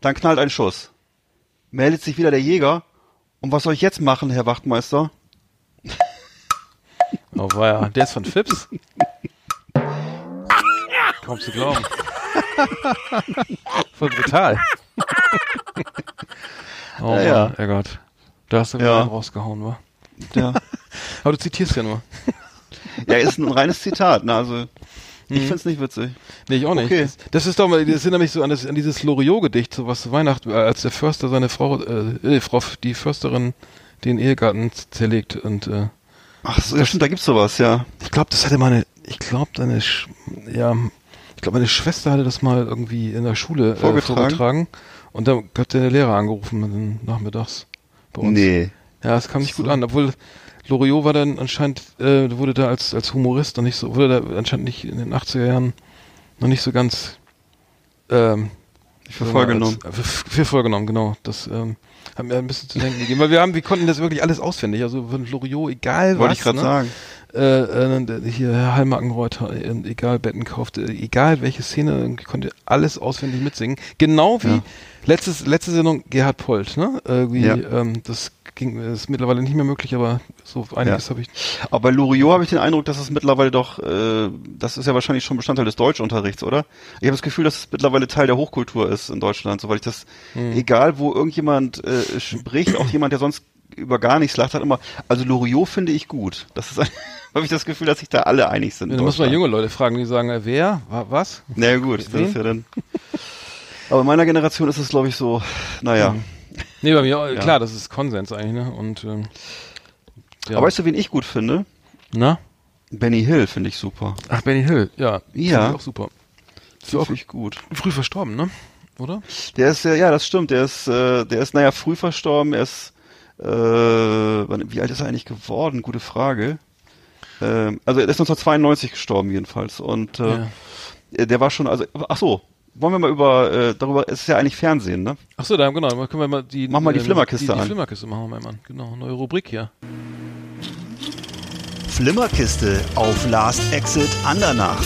dann knallt ein Schuss. Meldet sich wieder der Jäger. Und was soll ich jetzt machen, Herr Wachtmeister? Oh, war ja. Der ist von Fips. Kaum zu glauben. Voll brutal. oh Ja, ja. Mann, oh Gott. Da hast du Ja. rausgehauen, wa? Ja, Aber du zitierst ja nur. ja ist ein reines Zitat. Ne? Also, ich Mhm. find's nicht witzig. Nee, ich auch nicht. Okay. Das, das ist doch mal, das erinnert mich so an, das, an dieses Loriot-Gedicht, so was zu Weihnachten, äh, als der Förster seine Frau, äh, äh, Frau, die Försterin den Ehegatten zerlegt und, äh, Ach so, ja, stimmt, da gibt's sowas, ja. ich glaube, das hatte meine, ich glaube, deine, Sch ja, ich glaube, meine Schwester hatte das mal irgendwie in der Schule äh, Vorgetragen? vorgetragen und da hat der Lehrer angerufen dann nachmittags bei uns. Nee. Ja, es kam nicht gut an, obwohl Loriot war dann anscheinend, äh, wurde da als, als Humorist noch nicht so, wurde da anscheinend nicht in den 80er Jahren noch nicht so ganz ähm, für voll genommen. Als, für, für voll genommen, genau. Das ähm, hat mir ein bisschen zu denken gegeben, weil wir haben, wir konnten das wirklich alles auswendig. Also von Loriot, egal Wollte was. ich gerade ne? sagen. Äh, äh, hier Herr Hallmackenreuter, äh, egal Betten kaufte, egal welche Szene, konnte alles auswendig mitsingen. Genau wie Ja. letztes, letzte Sendung Gerhard Polt, ne? Irgendwie, Ja. ähm, das ging, ist mittlerweile nicht mehr möglich, aber so einiges Ja. habe ich. Aber bei Loriot habe ich den Eindruck, dass es mittlerweile doch, äh, das ist ja wahrscheinlich schon Bestandteil des Deutschunterrichts, oder? Ich habe das Gefühl, dass es mittlerweile Teil der Hochkultur ist in Deutschland, soweit ich das, Hm. egal wo irgendjemand äh, spricht, auch jemand, der sonst über gar nichts lacht, hat immer, also Loriot finde ich gut. Das ist, habe ich das Gefühl, dass sich da alle einig sind. in Da muss man junge Leute fragen, die sagen, äh, wer, Wa- was? Na ja, gut, das ist ja dann. Aber in meiner Generation ist es, glaube ich, so, naja. Hm. Nee, bei mir, äh, Ja. klar, das ist Konsens eigentlich, ne? Und, ähm, ja. Aber weißt du, wen ich gut finde? Na? Benny Hill finde ich super. Ach, Benny Hill, ja. Ja. Finde ich auch super. Ja auch Finde ich gut. früh verstorben, ne? Oder? Der ist ja, ja, das stimmt. Der ist, äh, der ist, naja, früh verstorben. Er ist, äh, wie alt ist er eigentlich geworden? Gute Frage. Ähm, also er ist 1992 gestorben jedenfalls. Und äh, Ja. der war schon, also, ach so, wollen wir mal über, äh, darüber, es ist ja eigentlich Fernsehen, ne? Ach so, da, genau, können wir mal die... Mach mal die Flimmerkiste die, die an. Flimmerkiste machen wir mal an. Genau, neue Rubrik hier. Flimmerkiste auf Last Exit Andernach.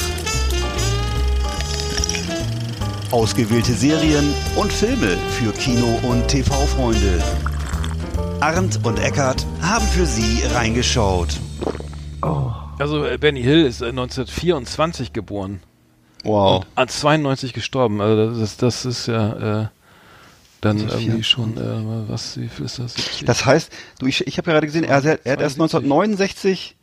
Ausgewählte Serien und Filme für Kino- und TV-Freunde. Arndt und Eckart haben für Sie reingeschaut. Also, äh, Benny Hill ist äh, 1924 geboren. Wow. An 92 gestorben. Also, das ist, das ist ja, äh, dann Also irgendwie 24. schon, äh, was, wie viel ist das? 70? Das heißt, du, ich, ich habe ja gerade gesehen, er, hat- er hat erst 72. 1969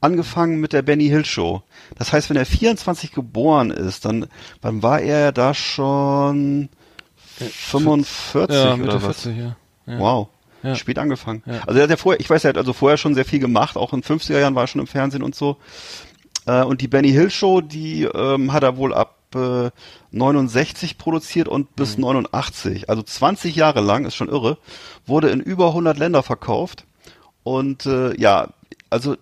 angefangen mit der Benny Hill Show. Das heißt, wenn er 24 geboren ist, dann, wann war er da schon 45 ja, oder Mitte was? 40, ja. ja. Wow. Ja. Spät angefangen. Ja. Also er hat ja vorher, ich weiß, er hat also vorher schon sehr viel gemacht, auch in 50er Jahren war er schon im Fernsehen und so. Äh, und die Benny Hill Show, die ähm, hat er wohl ab äh, 69 produziert und Mhm. bis 89, also 20 Jahre lang, ist schon irre, wurde in über 100 Länder verkauft. Und äh, ja, also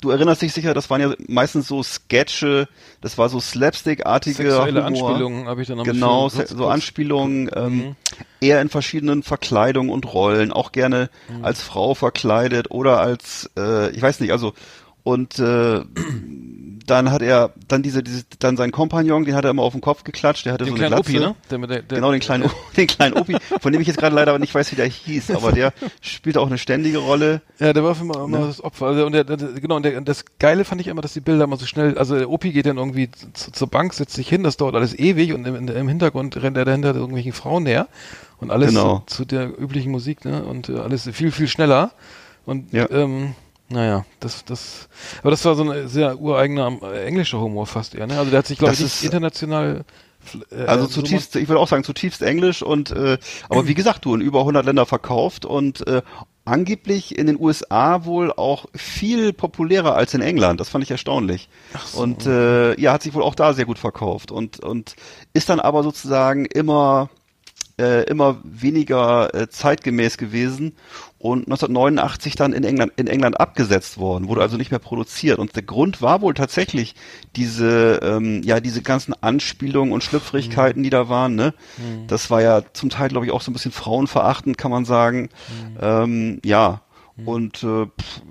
du erinnerst dich sicher, das waren ja meistens so Sketche, das war so Slapstick-artige Sexuelle Humor. Anspielungen habe ich dann Genau, so Anspielungen, ähm, Mhm. eher in verschiedenen Verkleidungen und Rollen, auch gerne Mhm. als Frau verkleidet oder als, äh, ich weiß nicht, also und äh, dann hat er dann diese, diese dann sein Kompagnon, den hat er immer auf den Kopf geklatscht, der hatte Den so eine kleinen Glatze. Opi, ne? Der, der, der, Genau, den kleinen, den kleinen Opi, von dem ich jetzt gerade leider nicht weiß, wie der hieß, aber der spielt auch eine ständige Rolle. Ja, der war für immer, immer Ne? das Opfer. Also, und der, der, genau, und der, und das Geile fand ich immer, dass die Bilder immer so schnell, also der Opi geht dann irgendwie zu, zur Bank, setzt sich hin, das dauert alles ewig und im, im Hintergrund rennt er dahinter irgendwelchen Frauen her und alles Genau. zu, zu der üblichen Musik, ne? Und äh, alles viel, viel schneller. Und Ja. ähm, naja, das, das, aber das war so ein sehr ureigener äh, englischer Humor fast eher, ne? Also der hat sich, glaube ich, nicht ist- international Äh, Also so zutiefst, ich würde auch sagen, zutiefst Englisch und äh, aber wie gesagt, du in über 100 Länder verkauft und äh, angeblich in den USA wohl auch viel populärer als in England. Das fand ich erstaunlich. Und äh, ja, hat sich wohl auch da sehr gut verkauft und und ist dann aber sozusagen immer äh, immer weniger äh, zeitgemäß gewesen und 1989 dann in England in England abgesetzt worden, wurde also nicht mehr produziert und der Grund war wohl tatsächlich diese ähm, ja diese ganzen Anspielungen und Schlüpfrigkeiten, die da waren, ne? Das war ja zum Teil glaube ich auch so ein bisschen frauenverachtend, kann man sagen. Ähm, ja. Und äh, pff,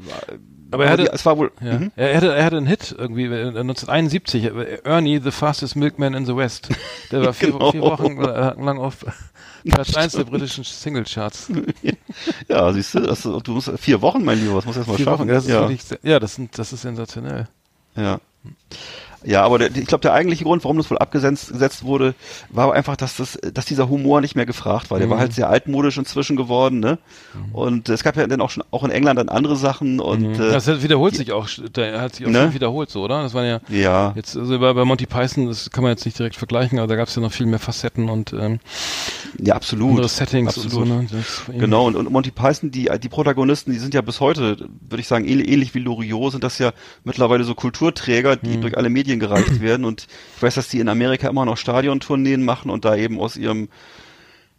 Aber er hatte- die- es war wohl Ja. mhm. Er, hatte, er hatte einen Hit irgendwie äh, 1971, äh, Ernie, the fastest milkman in the West. Der war vier, Genau. vier Wochen äh, lang auf Platz 1 der britischen Singlecharts. ja, siehst du, das, du musst vier Wochen, mein Lieber, das muss erst mal Vier schaffen. Wochen, das ja. wirklich, ja, das, sind, das ist sensationell. Ja. Ja, aber der, ich glaube, der eigentliche Grund, warum das wohl abgesetzt gesetzt wurde, war einfach, dass das, dass dieser Humor nicht mehr gefragt war. Der Mhm. war halt sehr altmodisch inzwischen geworden, ne? Und es gab ja dann auch schon auch in England dann andere Sachen und äh, Das wiederholt sich auch, der hat sich auch Ne? schon wiederholt so, oder? Das waren ja ja, jetzt, also bei, bei Monty Python, das kann man jetzt nicht direkt vergleichen, aber da gab es ja noch viel mehr Facetten und ähm, ja, absolut. andere Settings absolut. und so, ne? War Genau, und, und Monty Python, die, die Protagonisten, die sind ja bis heute, würde ich sagen, ähnlich, ähnlich wie Loriot, sind das ja mittlerweile so Kulturträger, die durch alle Medien gereicht werden. Und ich weiß, dass die in Amerika immer noch Stadiontourneen machen und da eben aus ihrem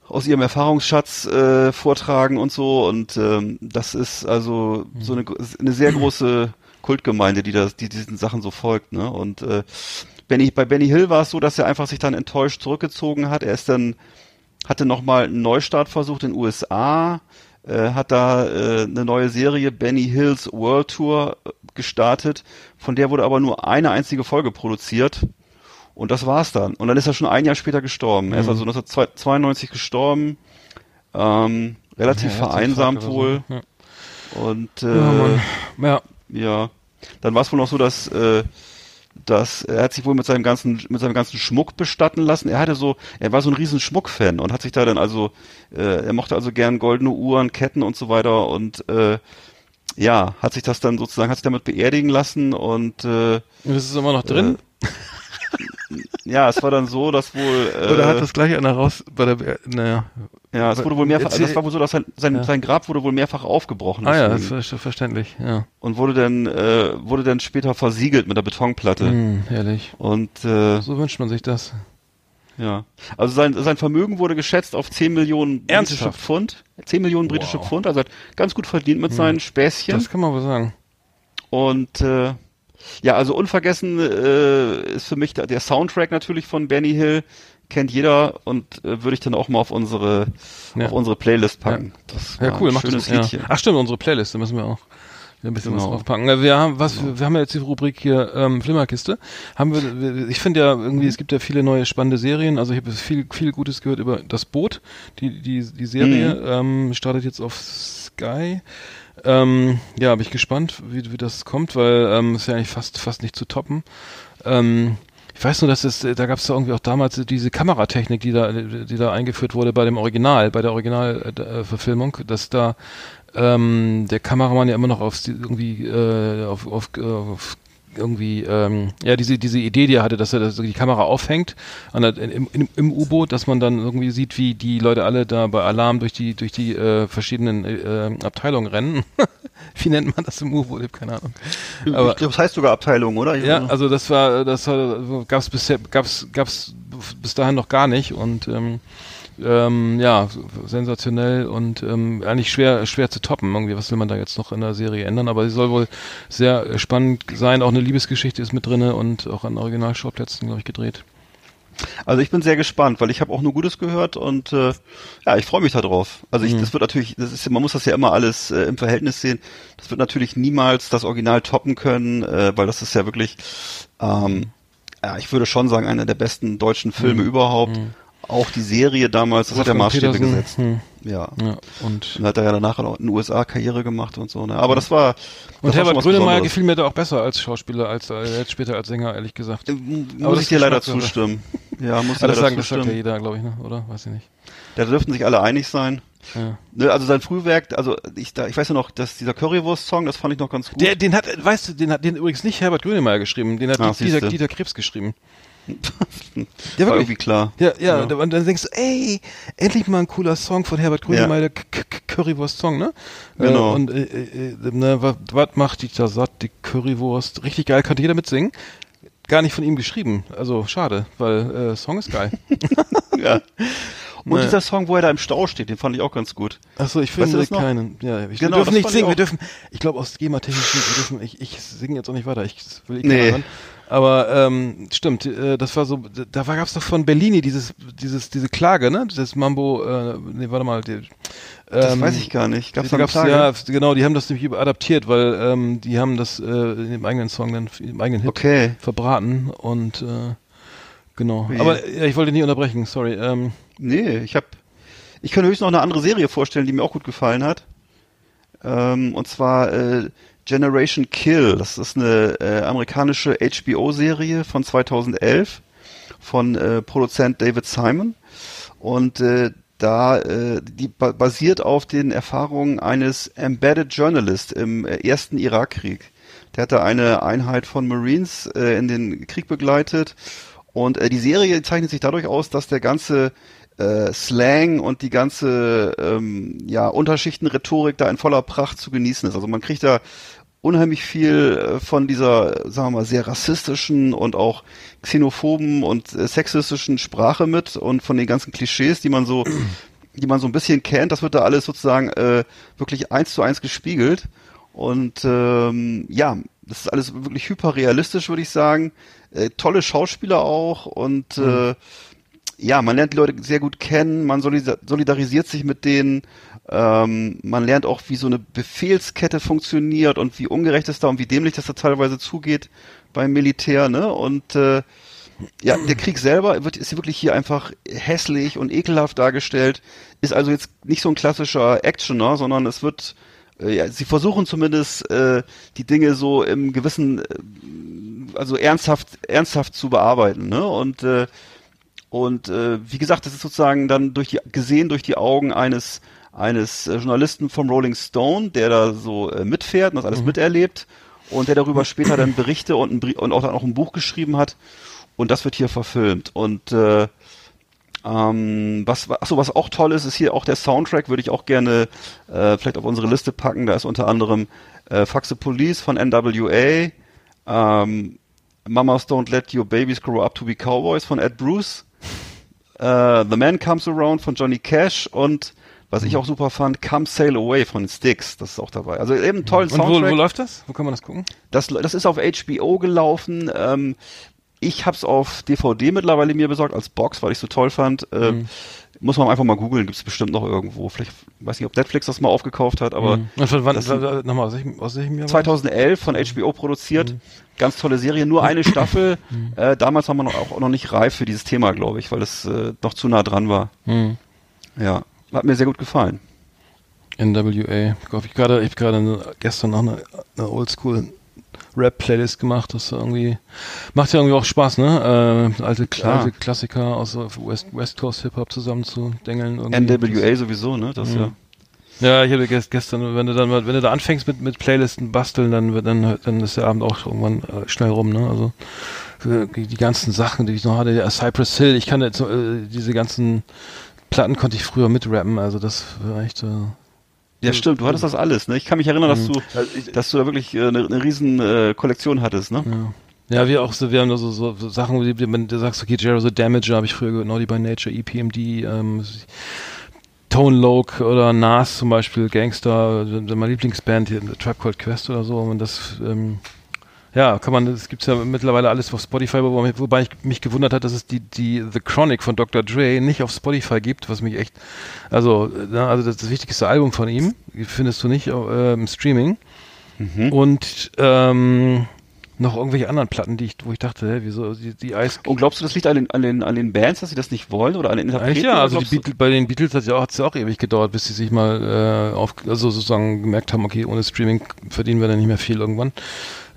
aus ihrem Erfahrungsschatz äh, vortragen und so. Und ähm, das ist also so eine, eine sehr große Kultgemeinde, die das, die diesen Sachen so folgt. Ne? Und äh, Benny, bei Benny Hill war es so, dass er einfach sich dann enttäuscht zurückgezogen hat. Er ist dann hatte nochmal einen Neustart versucht in den USA, äh, hat da äh, eine neue Serie Benny Hills World Tour äh, gestartet, von der wurde aber nur eine einzige Folge produziert. Und das war's dann. Und dann ist er schon ein Jahr später gestorben. Er ist also 1992 gestorben, ähm, relativ Ja, vereinsamt Herzinfarkt wohl. oder und so. Ja, äh, ja, ja, dann war es wohl noch so, dass, äh, dass er hat sich wohl mit seinem ganzen mit seinem ganzen Schmuck bestatten lassen. Er hatte so, er war so ein riesen Schmuckfan und hat sich da dann also, äh, er mochte also gern goldene Uhren, Ketten und so weiter und äh, ja, hat sich das dann sozusagen, hat sich damit beerdigen lassen und äh, das ist immer noch drin. ja, es war dann so, dass wohl äh, Oder hat das gleich einer raus bei der, naja. ja, es wurde wohl mehrfach, also das war wohl so, dass sein, sein, Ja. sein Grab wurde wohl mehrfach aufgebrochen. Ah ja, das ist verständlich, ja. und wurde dann äh, wurde dann später versiegelt mit der Betonplatte Hm, herrlich. und äh, So wünscht man sich das. Ja. Also sein, sein Vermögen wurde geschätzt auf 10 Millionen britische? Pfund. 10 Millionen britische Wow. Hm. Pfund. Also hat ganz gut verdient mit seinen Späßchen. Das kann man wohl sagen. Und äh, ja, also unvergessen äh, ist für mich der, der Soundtrack natürlich von Benny Hill. Kennt jeder und äh, würde ich dann auch mal auf unsere Ja. auf unsere Playlist packen. Das Ja, cool, ein macht schönes das. Ja. Liedchen. Ach stimmt, unsere Playlist, da müssen wir auch ein bisschen was Genau. draufpacken. Äh, Wir haben was, wir haben ja jetzt die Rubrik hier ähm, Flimmerkiste. Haben wir, ich finde ja irgendwie, es gibt ja viele neue spannende Serien. Also ich habe viel, viel Gutes gehört über das Boot. Die, die, die Serie ähm, startet jetzt auf Sky. Ähm, ja, bin ich gespannt, wie, wie das kommt, weil ähm, ist ja eigentlich fast, fast nicht zu toppen. Ähm, ich weiß nur, dass es, äh, da gab es irgendwie auch damals diese Kameratechnik, die da, die da eingeführt wurde bei dem Original, bei der Originalverfilmung, dass da ähm, der Kameramann ja immer noch auf irgendwie äh, auf, auf, auf irgendwie ähm, ja diese diese Idee, die er hatte, dass er das, die Kamera aufhängt an der, im, im, im U-Boot, dass man dann irgendwie sieht, wie die Leute alle da bei Alarm durch die durch die äh, verschiedenen äh, Abteilungen rennen. wie nennt man das im U-Boot? Ich habe keine Ahnung. Aber ich glaube, das heißt sogar Abteilung, oder? ja, also das war, das war, gab's bisher, gab's, gab's bis dahin noch gar nicht und ähm, ähm, ja, sensationell und ähm, eigentlich schwer, schwer zu toppen. Irgendwie, was will man da jetzt noch in der Serie ändern? Aber sie soll wohl sehr spannend sein. Auch eine Liebesgeschichte ist mit drinne und auch an Originalschauplätzen, glaube ich, gedreht. Also ich bin sehr gespannt, weil ich habe auch nur Gutes gehört und äh, ja, ich freue mich darauf. Also ich, Mhm. das wird natürlich, das ist, ja- man muss das ja immer alles äh, im Verhältnis sehen. Das wird natürlich niemals das Original toppen können, äh, weil das ist ja wirklich, ähm, ja, ich würde schon sagen, einer der besten deutschen Filme überhaupt. Auch die Serie damals, das hat ja Maßstäbe Petersen, gesetzt. hm, Ja. ja, und Und hat er ja danach auch in den USA Karriere gemacht und so. Ne? Aber das war. und das Herbert Grönemeyer gefiel mir da auch besser als Schauspieler, als äh, später als Sänger, ehrlich gesagt. Äh, Aber Muss ich dir leider zustimmen. Ja, muss ich das, leider sagen, das sagt ja zustimmen. jeder, glaube ich, ne? oder? Weiß ich nicht. Da dürften sich alle einig sein. Ja. Ne, also sein Frühwerk, also ich, da, ich weiß ja noch, dass dieser Currywurst-Song, das fand ich noch ganz gut. Der, den hat, weißt du, den hat den übrigens nicht Herbert Grönemeyer geschrieben, den hat Ach, Dieter. Dieter Krebs geschrieben. Ja, war wirklich. irgendwie klar. Ja, ja, Und, dann denkst du, ey, endlich mal ein cooler Song von Herbert Grönemeyer, K- Currywurst-Song, ne? Genau. Äh, und äh, äh, ne, was, macht die da satt, die Currywurst? Richtig geil, konnte jeder mitsingen. Gar nicht von ihm geschrieben. Also schade, weil äh, Song ist geil. Ja. Und dieser Song, wo er da im Stau steht, den fand ich auch ganz gut. Achso, ich Weißt du finde das noch? keinen. Ja, ich, Genau, wir dürfen nicht singen, wir dürfen, ich glaube aus GEMA-technischen, wir dürfen, ich, ich singe jetzt auch nicht weiter, ich will eh Nee. hören. Aber ähm, stimmt, äh, das war so, da gab es doch von Bellini dieses, dieses, diese Klage, ne? Das Mambo, äh, nee, warte mal, die, Das ähm, weiß ich gar nicht. Gab's da gab's, Klage? ja, genau, die haben das nämlich adaptiert, weil ähm, die haben das äh, in dem eigenen Song dann, im eigenen Hit Okay. verbraten und äh, genau. Wie? Aber ja, ich wollte nicht unterbrechen, sorry. Ähm, Nee, ich habe ich kann höchstens noch eine andere Serie vorstellen, die mir auch gut gefallen hat. Ähm, und zwar äh, Generation Kill. Das ist eine äh, amerikanische HBO-Serie von 2011 von äh, Produzent David Simon. Und äh, da äh, die ba basiert auf den Erfahrungen eines Embedded Journalist im äh, ersten Irakkrieg. Der hatte eine Einheit von Marines äh, in den Krieg begleitet und äh, die Serie zeichnet sich dadurch aus, dass der ganze äh, Slang und die ganze ähm, ja, Unterschichtenrhetorik da in voller Pracht zu genießen ist. Also man kriegt da unheimlich viel äh, von dieser, sagen wir mal, sehr rassistischen und auch xenophoben und äh, sexistischen Sprache mit und von den ganzen Klischees, die man so, die man so ein bisschen kennt. Das wird da alles sozusagen äh, wirklich eins zu eins gespiegelt. Und ähm, ja, das ist alles wirklich hyperrealistisch, würde ich sagen. Äh, tolle Schauspieler auch und äh, ja, man lernt die Leute sehr gut kennen, man solida- solidarisiert sich mit denen, ähm, man lernt auch, wie so eine Befehlskette funktioniert und wie ungerecht es da und wie dämlich das da teilweise zugeht beim Militär, ne? Und äh, ja, der Krieg selber wird, ist wirklich hier einfach hässlich und ekelhaft dargestellt, ist also jetzt nicht so ein klassischer Actioner, sondern es wird, äh, ja, sie versuchen zumindest äh, die Dinge so im gewissen, äh, also ernsthaft, ernsthaft zu bearbeiten, ne? Und äh, und äh, wie gesagt, das ist sozusagen dann durch die gesehen durch die Augen eines eines äh, Journalisten vom Rolling Stone, der da so äh, mitfährt und das alles miterlebt und der darüber später dann Berichte und, ein, und auch dann auch ein Buch geschrieben hat. Und das wird hier verfilmt. Und äh, ähm, was achso, was auch toll ist, ist hier auch der Soundtrack, würde ich auch gerne äh, vielleicht auf unsere Liste packen. Da ist unter anderem äh, Fuck the Police von NWA, ähm, Mamas Don't Let Your Babies Grow Up to Be Cowboys von Ed Bruce, äh, The Man Comes Around von Johnny Cash und was ich auch super fand, Come Sail Away von den Sticks, das ist auch dabei. Also eben einen tollen und wo, Soundtrack. wo läuft das? Wo kann man das gucken? Das, das ist auf HBO gelaufen. Ähm, ich habe es auf DVD mittlerweile mir besorgt als Box, weil ich so toll fand. Ähm, Muss man einfach mal googeln, gibt es bestimmt noch irgendwo. Vielleicht weiß nicht, ob Netflix das mal aufgekauft hat, aber Mhm. Und von wann, nochmal, aus welchem, aus welchem Jahr? war das? 2011 von HBO produziert. Ganz tolle Serie, nur eine Staffel. Äh, damals war man auch noch nicht reif für dieses Thema, glaube ich, weil es äh, noch zu nah dran war. Mhm. Ja, hat mir sehr gut gefallen. NWA. Ich habe gerade, gestern noch eine, eine Oldschool Rap-Playlist gemacht. Das irgendwie macht ja irgendwie auch Spaß, ne? Äh, alte, alte Klassiker aus so West, West Coast Hip Hop zusammen zu dengeln. irgendwie. NWA sowieso, ne? Das ja. Ja, ich habe gest- gestern, wenn du dann wenn du da anfängst mit mit Playlisten basteln, dann wird dann dann ist der Abend auch irgendwann äh, schnell rum, ne? Also äh, die ganzen Sachen, die ich noch hatte, ja, Cypress Hill, ich kann jetzt äh, diese ganzen Platten konnte ich früher mitrappen, also das war echt äh, Ja, stimmt, du hattest das alles, ne? Ich kann mich erinnern, dass du, dass du da wirklich äh, eine, eine riesen äh, Kollektion hattest, ne? Ja. Ja, wir auch so, wir haben da so, so, so Sachen, wie die- wenn du sagst, okay, Jero the Damager habe ich früher gehört, Naughty by Nature, EPMD, ähm, Tone Loc oder Nas zum Beispiel, Gangster, meine Lieblingsband, hier, Tribe Called Quest oder so, und das, ähm, ja, kann man, das gibt's ja mittlerweile alles auf Spotify, wo, wobei ich mich gewundert hat, dass es die, die The Chronic von Dr. Dre nicht auf Spotify gibt, was mich echt, also, na, also das, das wichtigste Album von ihm, findest du nicht äh, im Streaming. Und ähm, noch irgendwelche anderen Platten, die ich, wo ich dachte, hä, wieso, die, die Eis. Und glaubst du, das liegt an den, an den, an den Bands, dass sie das nicht wollen oder an den Interpreten? Eigentlich ja, also Beatles, bei den Beatles hat es ja auch, hat's ja auch ewig gedauert, bis sie sich mal äh, auf, also sozusagen gemerkt haben, okay, ohne Streaming verdienen wir dann nicht mehr viel irgendwann.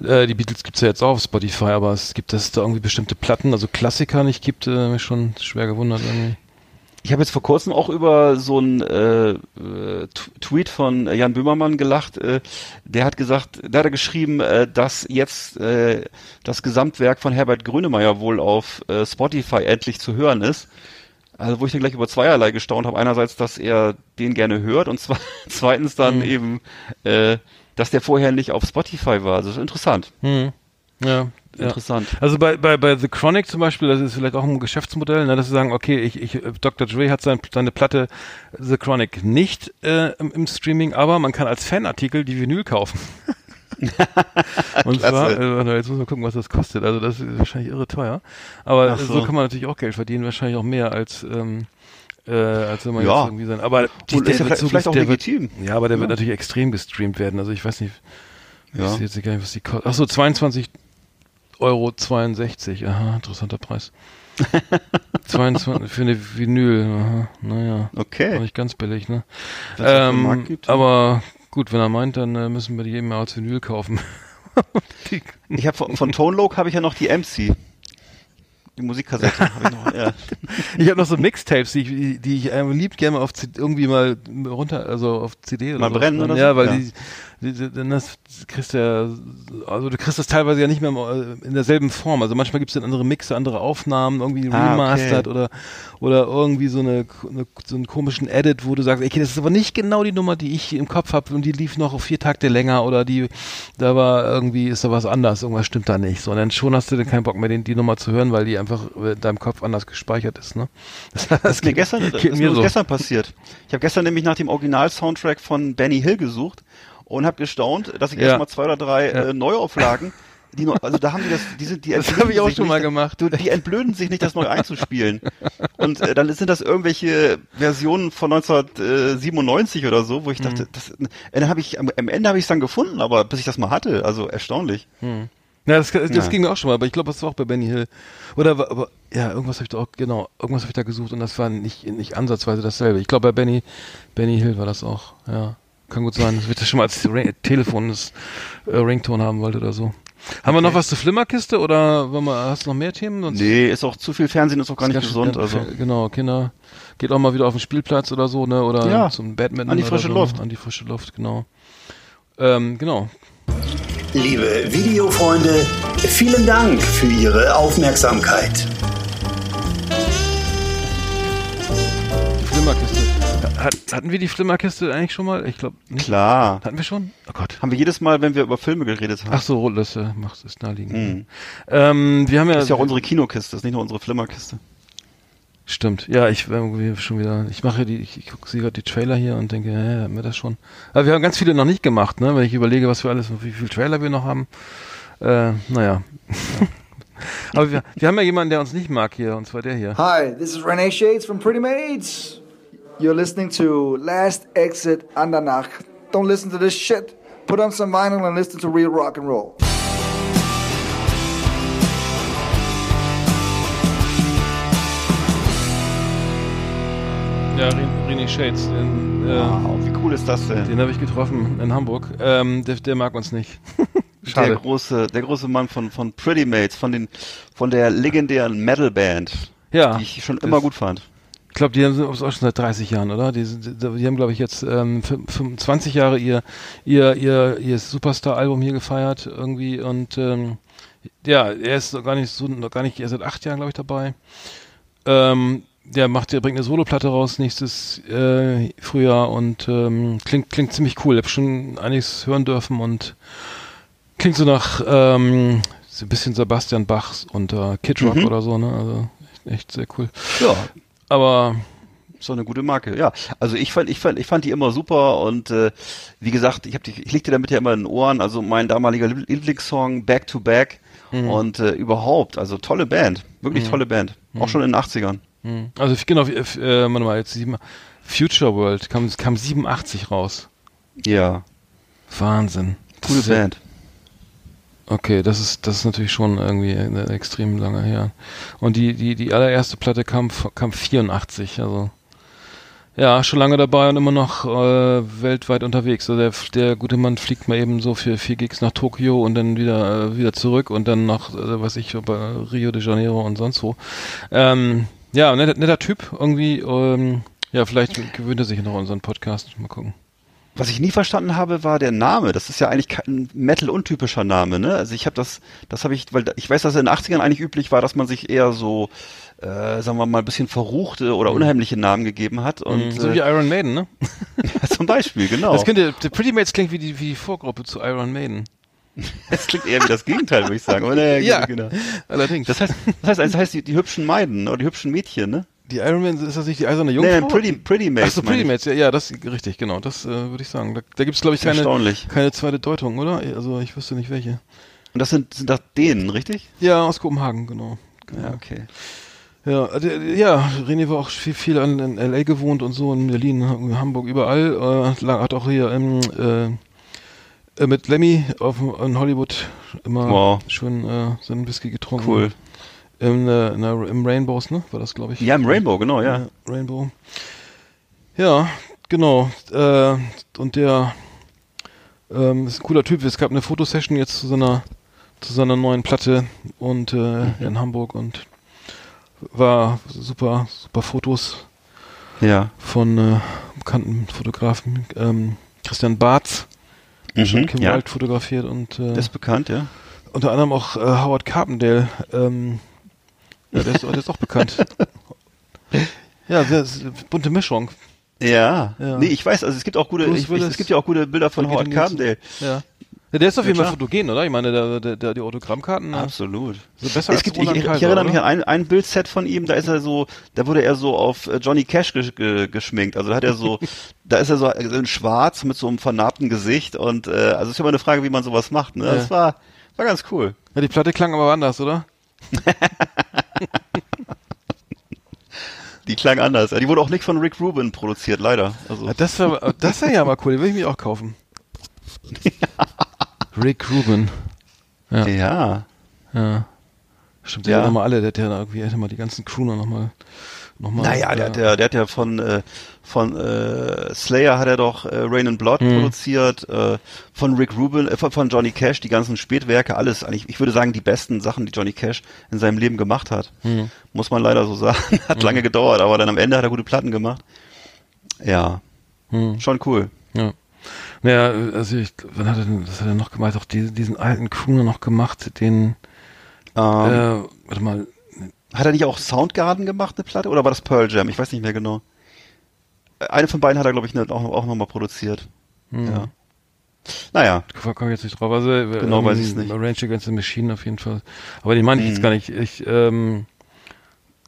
Äh, die Beatles gibt's ja jetzt auch auf Spotify, aber es gibt, dass es da irgendwie bestimmte Platten, also Klassiker nicht gibt, äh, mich schon schwer gewundert irgendwie. Ich habe jetzt vor kurzem auch über so einen äh, äh, Tweet von Jan Böhmermann gelacht. Äh, der hat gesagt, der hat geschrieben, äh, dass jetzt äh, das Gesamtwerk von Herbert Grönemeyer wohl auf äh, Spotify endlich zu hören ist. Also wo ich dann gleich über zweierlei gestaunt habe. Einerseits, dass er den gerne hört und zwe zweitens dann Mhm. eben, äh, dass der vorher nicht auf Spotify war. Also das ist interessant. Hm. Ja. Ja. Interessant. Also bei, bei, bei The Chronic zum Beispiel, das ist vielleicht auch ein Geschäftsmodell, ne, dass sie sagen, okay, ich, ich, Dr. Dre hat sein, seine Platte The Chronic nicht äh, im, im Streaming, aber man kann als Fanartikel die Vinyl kaufen. Und zwar, äh, jetzt muss man gucken, was das kostet. Also das ist wahrscheinlich irre teuer. Aber so. so. kann man natürlich auch Geld verdienen, wahrscheinlich auch mehr als ähm, äh, als wenn man Ja. jetzt irgendwie sein. Aber die, ist ja vielleicht- vielleicht auch der wird, legitim. Ja, aber der Ja. wird natürlich extrem gestreamt werden. Also ich weiß nicht, ich Ja. weiß jetzt gar nicht, was die kostet. Achso, 22 Euro 62. Aha, interessanter Preis. 22 für eine Vinyl. Aha, naja. Okay. nicht ganz billig, ne? Ähm, aber gut, wenn er meint, dann äh, müssen wir die eben mal als Vinyl kaufen. Ich habe von, von Tone habe ich ja noch die MC. Die Musikkassette habe ich noch. Ja. ich habe noch so Mixtapes, die ich, die ich ähm, lieb gerne auf C irgendwie mal runter, also auf CD oder Mal so. brennen oder Ja, so? weil Ja. die, das kriegst du ja, also du kriegst das teilweise ja nicht mehr im- in derselben Form. Also manchmal gibt es dann andere Mixe, andere Aufnahmen, irgendwie Ah, remastered okay. oder oder irgendwie so eine, eine so einen komischen Edit, wo du sagst, okay, das ist aber nicht genau die Nummer, die ich im Kopf habe und die lief noch auf vier Takte länger oder die da war irgendwie ist da was anders, irgendwas stimmt da nicht. So, und dann schon hast du dann keinen Bock mehr, den, die Nummer zu hören, weil die einfach in deinem Kopf anders gespeichert ist. Ne? Das, Das ist mir gestern, das mir so. gestern passiert. Ich habe gestern nämlich nach dem Original-Soundtrack von Benny Hill gesucht und habe gestaunt, dass ich Ja. erstmal zwei oder drei Ja. äh, Neuauflagen, die noch, also da haben die das, die sind, die Das habe ich auch sich schon nicht, mal gemacht. Du, die entblöden sich nicht, das neu einzuspielen. Und äh, dann sind das irgendwelche Versionen von 1997 oder so, wo ich dachte, Mhm. das, äh, dann habe ich am, am Ende habe ich es dann gefunden, aber bis ich das mal hatte, also erstaunlich. Ja, das, das Ja. ging mir auch schon mal, aber ich glaube, das war auch bei Benny Hill. Oder aber ja, irgendwas habe ich da auch genau, irgendwas habe ich da gesucht und das war nicht nicht ansatzweise dasselbe. Ich glaube bei Benny Benny Hill war das auch. Ja, kann gut sein. Das wird ja schon mal als Telefon das äh, Ringtone haben wollte oder so. Haben wir noch was zur Flimmerkiste oder wollen wir, hast du noch mehr Themen? Sonst Nee, ist auch zu viel Fernsehen, ist auch gar nicht ganz gesund. schön- Also. Genau, Kinder geht auch mal wieder auf den Spielplatz oder so, ne? Oder Ja, zum Badminton an die oder frische so, Luft. An die frische Luft, genau. Ähm, genau. Liebe Videofreunde, vielen Dank für Ihre Aufmerksamkeit. Die Flimmerkiste. Hat, hatten wir die Flimmerkiste eigentlich schon mal? Ich glaube nicht. Klar. Hatten wir schon? Oh Gott. Haben wir jedes Mal, wenn wir über Filme geredet haben. Ach so, das äh, macht es naheliegend. Mhm. Ähm, wir haben ja, Das ist ja auch unsere Kinokiste, das ist nicht nur unsere Flimmerkiste. stimmt. Ja, ich irgendwie schon wieder. Ich mache die, ich, ich gucke sie gerade die Trailer hier und denke, hä, haben wir das schon? Aber wir haben ganz viele noch nicht gemacht, ne? Wenn ich überlege, was wir alles, wie viele Trailer wir noch haben. Äh, naja. Aber wir, wir haben ja jemanden, der uns nicht mag hier, und zwar der hier. Hi, this is Renee Shades from Pretty Maids. You're listening to Last Exit Andernach. Don't listen to this shit. Put on some vinyl and listen to real rock and roll. Ja, René Shades, den, äh, Wow, wie cool ist das denn? den habe ich getroffen in Hamburg. Ähm, der, der mag uns nicht. Der Schade. große, der große Mann von, von Pretty Mates, von den, von der legendären Metal-Band, Ja. die ich schon das- immer gut fand. Ich glaube, die haben sind auch schon seit 30 Jahren, oder? Die, sind, die haben, glaube ich, jetzt ähm, fün- 25 Jahre ihr ihr ihr ihr Superstar-Album hier gefeiert irgendwie und ähm, ja, er ist noch gar nicht so, noch gar nicht, er ist seit acht Jahren, glaube ich, dabei. Ähm, der macht, der bringt eine Soloplatte raus nächstes äh, Frühjahr und ähm, klingt klingt ziemlich cool. Ich habe schon einiges hören dürfen und klingt so nach ähm, so ein bisschen Sebastian Bachs und äh, Kid Rock Mhm. oder so, ne? Also echt, echt sehr cool. Ja, Aber so eine gute Marke. Ja, also ich fand, ich fand, ich fand die immer super und äh, wie gesagt, ich habe die, ich leg dir damit ja immer in den Ohren. Also mein damaliger Lieb- Lieblingssong Back to Back und äh, überhaupt, also tolle Band, wirklich tolle Band, auch schon in den 80ern. Hm. Also genau, äh, warte mal, jetzt sieben, Future World kam, kam 87 raus. Ja, Wahnsinn. Coole Band. Okay, das ist das ist natürlich schon irgendwie eine extrem lange her. Und die die die allererste Platte kam kam 84, also ja, schon lange dabei und immer noch äh, weltweit unterwegs. Also der, der gute Mann fliegt mal eben so für vier Gigs nach Tokio und dann wieder äh, wieder zurück und dann nach, äh, was ich, bei Rio de Janeiro und sonst wo. Ähm, ja, netter, netter Typ irgendwie. Ähm, ja, vielleicht gewöhnt er sich noch an unseren Podcast. Mal gucken. Was ich nie verstanden habe, war der Name. Das ist ja eigentlich kein Metal-untypischer Name, ne? Also ich habe das, das habe ich, weil ich weiß, dass in den 80ern eigentlich üblich war, dass man sich eher so, äh, sagen wir mal, ein bisschen verruchte oder unheimliche Namen gegeben hat. Und Mhm. so wie äh, Iron Maiden, ne? zum Beispiel, genau. Das könnte, der Pretty Mates klingt wie die, wie die Vorgruppe zu Iron Maiden. Das klingt eher wie das Gegenteil, würde ich sagen. Aber naja, Ja. genau. Allerdings. Das heißt, das heißt, das heißt die, die hübschen Maiden oder die hübschen Mädchen, ne? Die Iron Maiden, ist das nicht die eiserne Jungfrau? nee, Pretty, Pretty Mates. Ach so, meine Pretty. Mates, ja, ja, das richtig, genau, das äh, würde ich sagen. Da, da gibt es, glaube ich, keine, keine zweite Deutung, oder? Also ich wüsste nicht welche. Und das sind, sind das denen, richtig? Ja, aus Kopenhagen, genau. Ja, okay. Ja, äh, ja, René war auch viel, viel an, in L.A. gewohnt und so, in Berlin, in Hamburg, überall. Äh, hat auch hier ähm, äh, äh, mit Lemmy auf, in Hollywood immer Wow. schön äh, seinen Whisky getrunken. Cool. Im, äh, Im Rainbows, ne? War das, glaube ich. Ja, im Rainbow, genau, ja. Rainbow. Ja, genau. Äh, und der ähm, ist ein cooler Typ. Es gab eine Fotosession jetzt zu seiner zu seiner neuen Platte und äh, in Hamburg und war super, super Fotos Ja. von äh, bekannten Fotografen. Ähm, Christian Barth, schon Mhm, Kim ja. Wilde fotografiert und äh, Das ist bekannt, ja. unter anderem auch äh, Howard Carpendale. Ähm, ja, der ist, der ist auch bekannt. Ja, sehr, sehr bunte Mischung. Ja. Ja. Nee, ich weiß, also es gibt auch gute, ich, ich, es gibt ja auch gute Bilder von Howard Brigitte Nielsen. Carpendale. Ja. ja der ist auf Ja, jeden Fall fotogen, oder? Ich meine, der, der, der, die Autogrammkarten. ne? Absolut. So besser es als gibt, ich, Roland ich, ich Kaiser, erinnere oder? mich an ein, ein Bildset von ihm, da ist er so, da wurde er so auf äh, Johnny Cash ge ge geschminkt. Also da hat er so, da ist er so in schwarz mit so einem vernarbten Gesicht und äh, also ist ja immer eine Frage, wie man sowas macht. Ne? Das war, war ganz cool. Ja, die Platte klang aber anders, oder? Die klang anders. Die wurde auch nicht von Rick Rubin produziert, leider. Also das wäre das wär ja mal cool, den würde ich mich auch kaufen. Rick Rubin. Ja. ja. Ja. Stimmt, der Ja. hat nochmal alle, der hat ja irgendwie, hätte mal die ganzen Crooner nochmal, nochmal. Naja, der, hat ja, der hat ja von, äh, von äh, Slayer hat er doch äh, Rain and Blood Hm. produziert, äh, von Rick Rubin, äh, von, Johnny Cash, die ganzen Spätwerke, alles, eigentlich, ich würde sagen, die besten Sachen, die Johnny Cash in seinem Leben gemacht hat. Hm. Muss man leider so sagen. hat lange gedauert, aber dann am Ende hat er gute Platten gemacht. Ja, Hm. schon cool. Ja. Naja, also ich, wann hat er denn, was hat er noch gemacht? Auch die, diesen alten Crooner noch gemacht, den, Ähm, äh, warte mal, Hat er nicht auch Soundgarden gemacht, eine Platte? Oder war das Pearl Jam? Ich weiß nicht mehr genau. Eine von beiden hat er, glaube ich, auch, auch nochmal produziert. hm. Ja. Naja, Da komme ich jetzt nicht drauf. Also, äh, Genau weiß ich's nicht. Range Against the Machine auf jeden Fall. Aber den meine ich jetzt Mhm. gar nicht. Ich, ähm,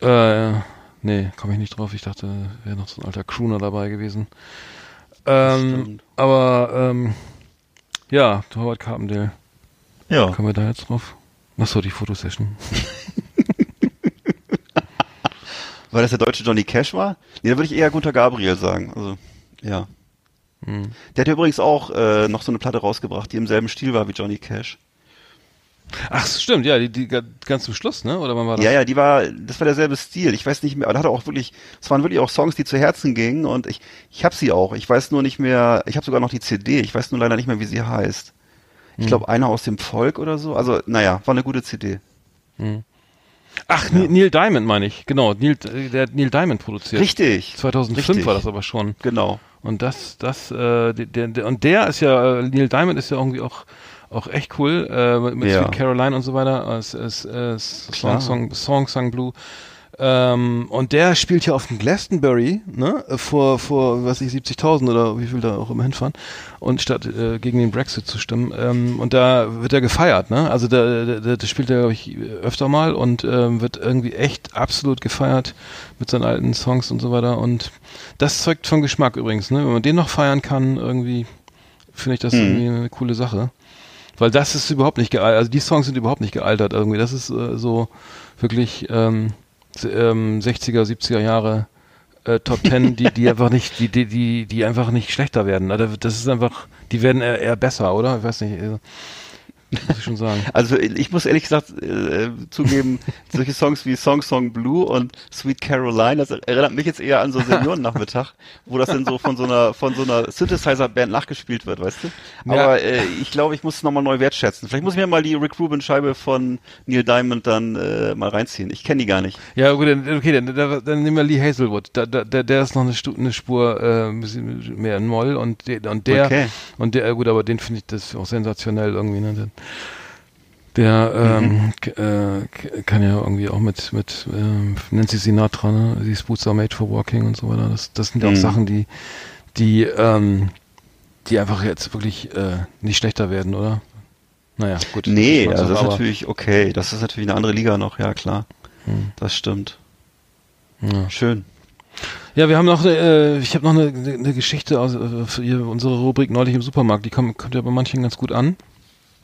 äh, nee, komme ich nicht drauf. Ich dachte, wäre noch so ein alter Crooner dabei gewesen. Ähm, Stimmt. aber, ähm, ja, Howard Carpendale. ja. Kommen wir da jetzt drauf? Achso, die Fotosession. Weil das der deutsche Johnny Cash war? Nee, da würde ich eher Gunter Gabriel sagen. Also, ja. Hm. Der hat ja übrigens auch äh, noch so eine Platte rausgebracht, die im selben Stil war wie Johnny Cash. Ach, stimmt, ja, die, die ga- ganz zum Schluss, ne? Oder wann war das? Ja, ja, die war, das war derselbe Stil. Ich weiß nicht mehr, aber da hat er auch wirklich, es waren wirklich auch Songs, die zu Herzen gingen und ich, ich habe sie auch. Ich weiß nur nicht mehr, ich habe sogar noch die CD. Ich weiß nur leider nicht mehr, wie sie heißt. Ich glaube, einer aus dem Volk oder so. Also, naja, war eine gute CD. Ach, Neil- Neil Diamond meine ich. Genau, Neil, der hat Neil Diamond produziert. Richtig. 2005 Richtig. war das aber schon. Genau. Und das, das, äh, der, der, und der ist ja, äh, Neil Diamond ist ja irgendwie auch, auch echt cool, äh, mit, mit Ja. Sweet Caroline und so weiter, es, es, es, Song. Song, Song, Song Blue. Ähm, und der spielt ja auf dem Glastonbury, ne, vor, vor, was ich, 70.000 oder wie viel da auch immer hinfahren, und statt äh, gegen den Brexit zu stimmen. Ähm, und da wird er gefeiert, ne, also da, da, da, spielt er, glaube ich, öfter mal und ähm, wird irgendwie echt absolut gefeiert mit seinen alten Songs und so weiter. Und das zeugt von Geschmack übrigens, ne, wenn man den noch feiern kann, irgendwie finde ich das Mhm. irgendwie eine coole Sache. Weil das ist überhaupt nicht gealtert, also die Songs sind überhaupt nicht gealtert irgendwie. Das ist äh, so wirklich ähm, ähm, 60er, 70er Jahre äh, Top 10, die, die einfach nicht, die, die, die, die einfach nicht schlechter werden. Also Das ist einfach, die werden eher, eher besser, oder? Ich weiß nicht. Muss ich schon sagen. Also ich muss ehrlich gesagt äh, zugeben, solche Songs wie Song Song Blue und Sweet Caroline, das erinnert mich jetzt eher an so Seniorennachmittag, wo das dann so von so einer von so einer Synthesizer-Band nachgespielt wird, weißt du? Ja. Aber äh, ich glaube, ich muss es nochmal neu wertschätzen. Vielleicht muss ich mir mal die Rick Rubin Scheibe von Neil Diamond dann äh, mal reinziehen. Ich kenne die gar nicht. Ja, gut, dann, okay, dann, dann, dann nehmen wir Lee Hazelwood. Da, da, der, der ist noch eine, Stu eine Spur äh, ein bisschen mehr in Moll und der, und der, Okay. und der, äh, gut, aber den finde ich das auch sensationell irgendwie. Ne? Der, ähm, k- äh, kann ja irgendwie auch mit mit ähm, Nancy Sinatra, ne? These Boots are made for walking und so weiter. Das, das sind ja auch Mhm. Sachen, die die ähm, die einfach jetzt wirklich äh, nicht schlechter werden, oder? Naja, gut. Nee, Geschmackssache, also das ist natürlich okay. Das ist natürlich eine andere Liga noch, ja klar. Hm. Das stimmt. Ja. Schön. Ja, wir haben noch, äh, ich habe noch eine, eine Geschichte aus äh, unsere Rubrik neulich im Supermarkt. Die kommt, kommt ja bei manchen ganz gut an.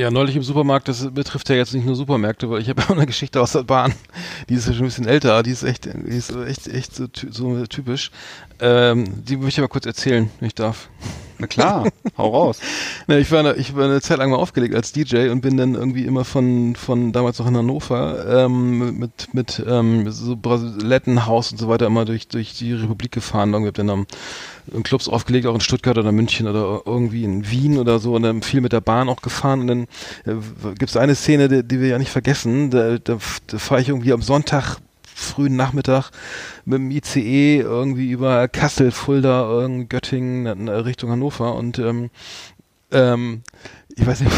Ja, neulich im Supermarkt, das betrifft ja jetzt nicht nur Supermärkte, weil ich habe auch eine Geschichte aus der Bahn, die ist ja schon ein bisschen älter, die ist echt, die ist echt, echt so, so typisch. Ähm, die möchte ich mal kurz erzählen, wenn ich darf. Na klar, hau raus. Na, ich war, ich war eine Zeit lang mal aufgelegt als DJ und bin dann irgendwie immer von, von damals noch in Hannover ähm, mit, mit ähm, so Brasilettenhaus und so weiter immer durch, durch die Republik gefahren. Irgendwie hab dann am, in Clubs aufgelegt, auch in Stuttgart oder München oder irgendwie in Wien oder so und dann viel mit der Bahn auch gefahren und dann äh, gibt's eine Szene, die, die wir ja nicht vergessen, da, da, da fahre ich irgendwie am Sonntag frühen Nachmittag mit dem ICE irgendwie über Kassel, Fulda, Göttingen, äh, Richtung Hannover und ähm, ähm, ich weiß nicht,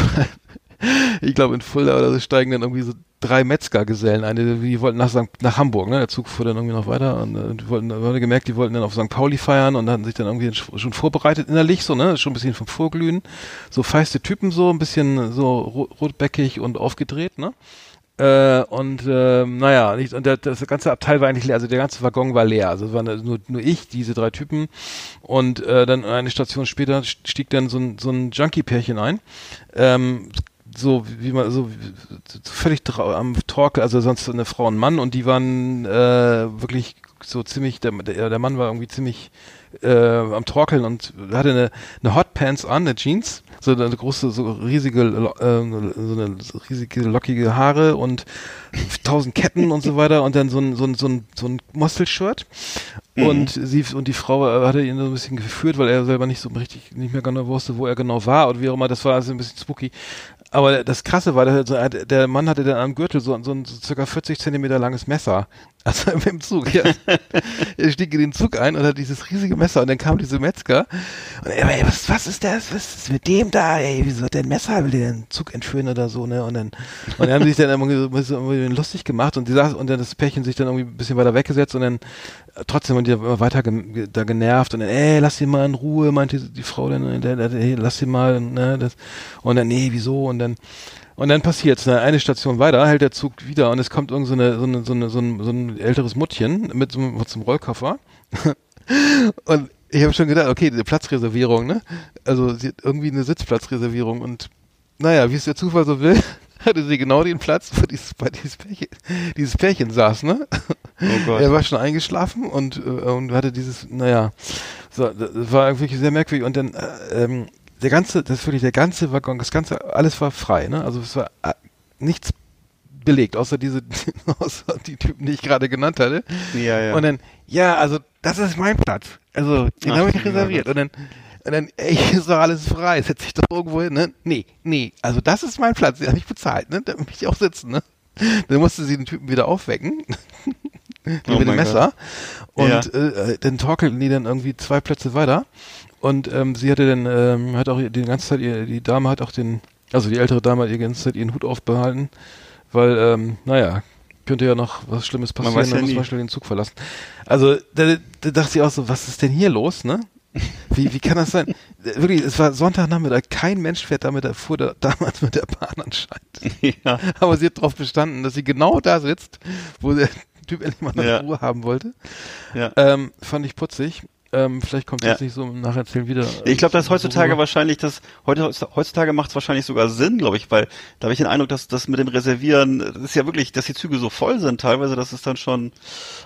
ich glaube in Fulda oder so steigen dann irgendwie so drei Metzgergesellen ein, die, wollten nach, St. nach Hamburg, ne? Der Zug fuhr dann irgendwie noch weiter und äh, die wollten, da gemerkt, die wollten dann auf St. Pauli feiern und hatten sich dann irgendwie schon vorbereitet innerlich, so, ne? Schon ein bisschen vom Vorglühen. So feiste Typen so, ein bisschen so ro- rotbäckig und aufgedreht, ne? Äh, und ähm, naja, nicht, und der, das ganze Abteil war eigentlich leer, also der ganze Waggon war leer. Also es waren nur, nur ich, diese drei Typen. Und äh, dann eine Station später stieg dann so ein, so ein Junkie-Pärchen ein. Ähm, so wie man so völlig am Torkel, also sonst eine Frau und Mann und die waren äh, wirklich so ziemlich, der, der Mann war irgendwie ziemlich äh, am Torkeln und hatte eine, eine Hotpants an, eine Jeans, so eine große, so riesige, äh, so eine riesige lockige Haare und tausend Ketten und so weiter und dann so ein so ein so ein, so ein Mostelshirt und sie und die Frau äh, hatte ihn so ein bisschen geführt, weil er selber nicht so richtig nicht mehr genau wusste, wo er genau war und wie auch immer. Das war also ein bisschen spooky. Aber das Krasse war, der, der Mann hatte dann am Gürtel so, so ein so circa 40 Zentimeter langes Messer. Also im Zug, ja. er stieg in den Zug ein und hat dieses riesige Messer und dann kam diese Metzger und er, ey, was, was ist das? Was ist mit dem da? Ey, wieso hat der ein Messer? Will der den Zug entführen oder so, ne? Und dann, und haben sie sich dann irgendwie irgendwie lustig gemacht und die saß, und dann das Pärchen sich dann irgendwie ein bisschen weiter weggesetzt und dann äh, trotzdem und die immer weiter ge da genervt und dann, ey, lass ihn mal in Ruhe, meinte die Frau dann, der, hey, lass ihn mal, ne, das, und dann, nee, wieso? Und dann, und dann passiert's, ne, eine Station weiter, hält der Zug wieder und es kommt irgend so eine, so eine, so eine, so ein, so ein älteres Muttchen mit so, einem- mit so einem Rollkoffer. und ich habe schon gedacht, okay, die Platzreservierung, ne? Also sie hat irgendwie eine Sitzplatzreservierung und naja, wie es der Zufall so will, hatte sie genau den Platz, wo dieses, bei dieses Pärchen, dieses Pärchen saß, ne? Oh Gott. Er war schon eingeschlafen und, äh, und hatte dieses, naja, so, das war wirklich sehr merkwürdig und dann, äh, ähm, der ganze, das ist wirklich der ganze Waggon, das ganze, alles war frei, ne? Also es war äh, nichts belegt, außer diese, außer die Typen, die ich gerade genannt hatte. Ja, ja. Und dann, ja, also das ist mein Platz. Also, den habe ich reserviert. Und dann, und dann, ey, ist doch alles frei, setz dich doch irgendwo hin, ne? Nee, nee, also das ist mein Platz, den habe ich bezahlt, ne? Da möchte ich auch sitzen, ne? Dann musste sie den Typen wieder aufwecken. Oh mit dem mein Messer. Und Ja. äh, dann torkelten die dann irgendwie zwei Plätze weiter. Und ähm, sie hatte dann, ähm, hat auch die ganze Zeit, ihr, die Dame hat auch den, also die ältere Dame hat die ganze Zeit ihren Hut aufbehalten, weil, ähm, naja, könnte ja noch was Schlimmes passieren, ja dann muss nie. man schnell den Zug verlassen. Also da, da dachte ich auch so, was ist denn hier los, ne? Wie, wie kann das sein? Wirklich, es war Sonntagnachmittag, kein Mensch fährt damit, fuhr da, damals mit der Bahn anscheinend. ja. Aber sie hat darauf bestanden, dass sie genau da sitzt, wo der Typ endlich mal eine Ja. Ruhe haben wollte. ja. Ähm, fand ich putzig. Ähm, vielleicht kommt Ja. jetzt nicht so im Nacherzählen wieder. Ich glaube, das heutzutage worüber- wahrscheinlich das heute heutzutage macht es wahrscheinlich sogar Sinn, glaube ich, weil da habe ich den Eindruck, dass das mit dem Reservieren, das ist ja wirklich, dass die Züge so voll sind teilweise, das ist dann schon.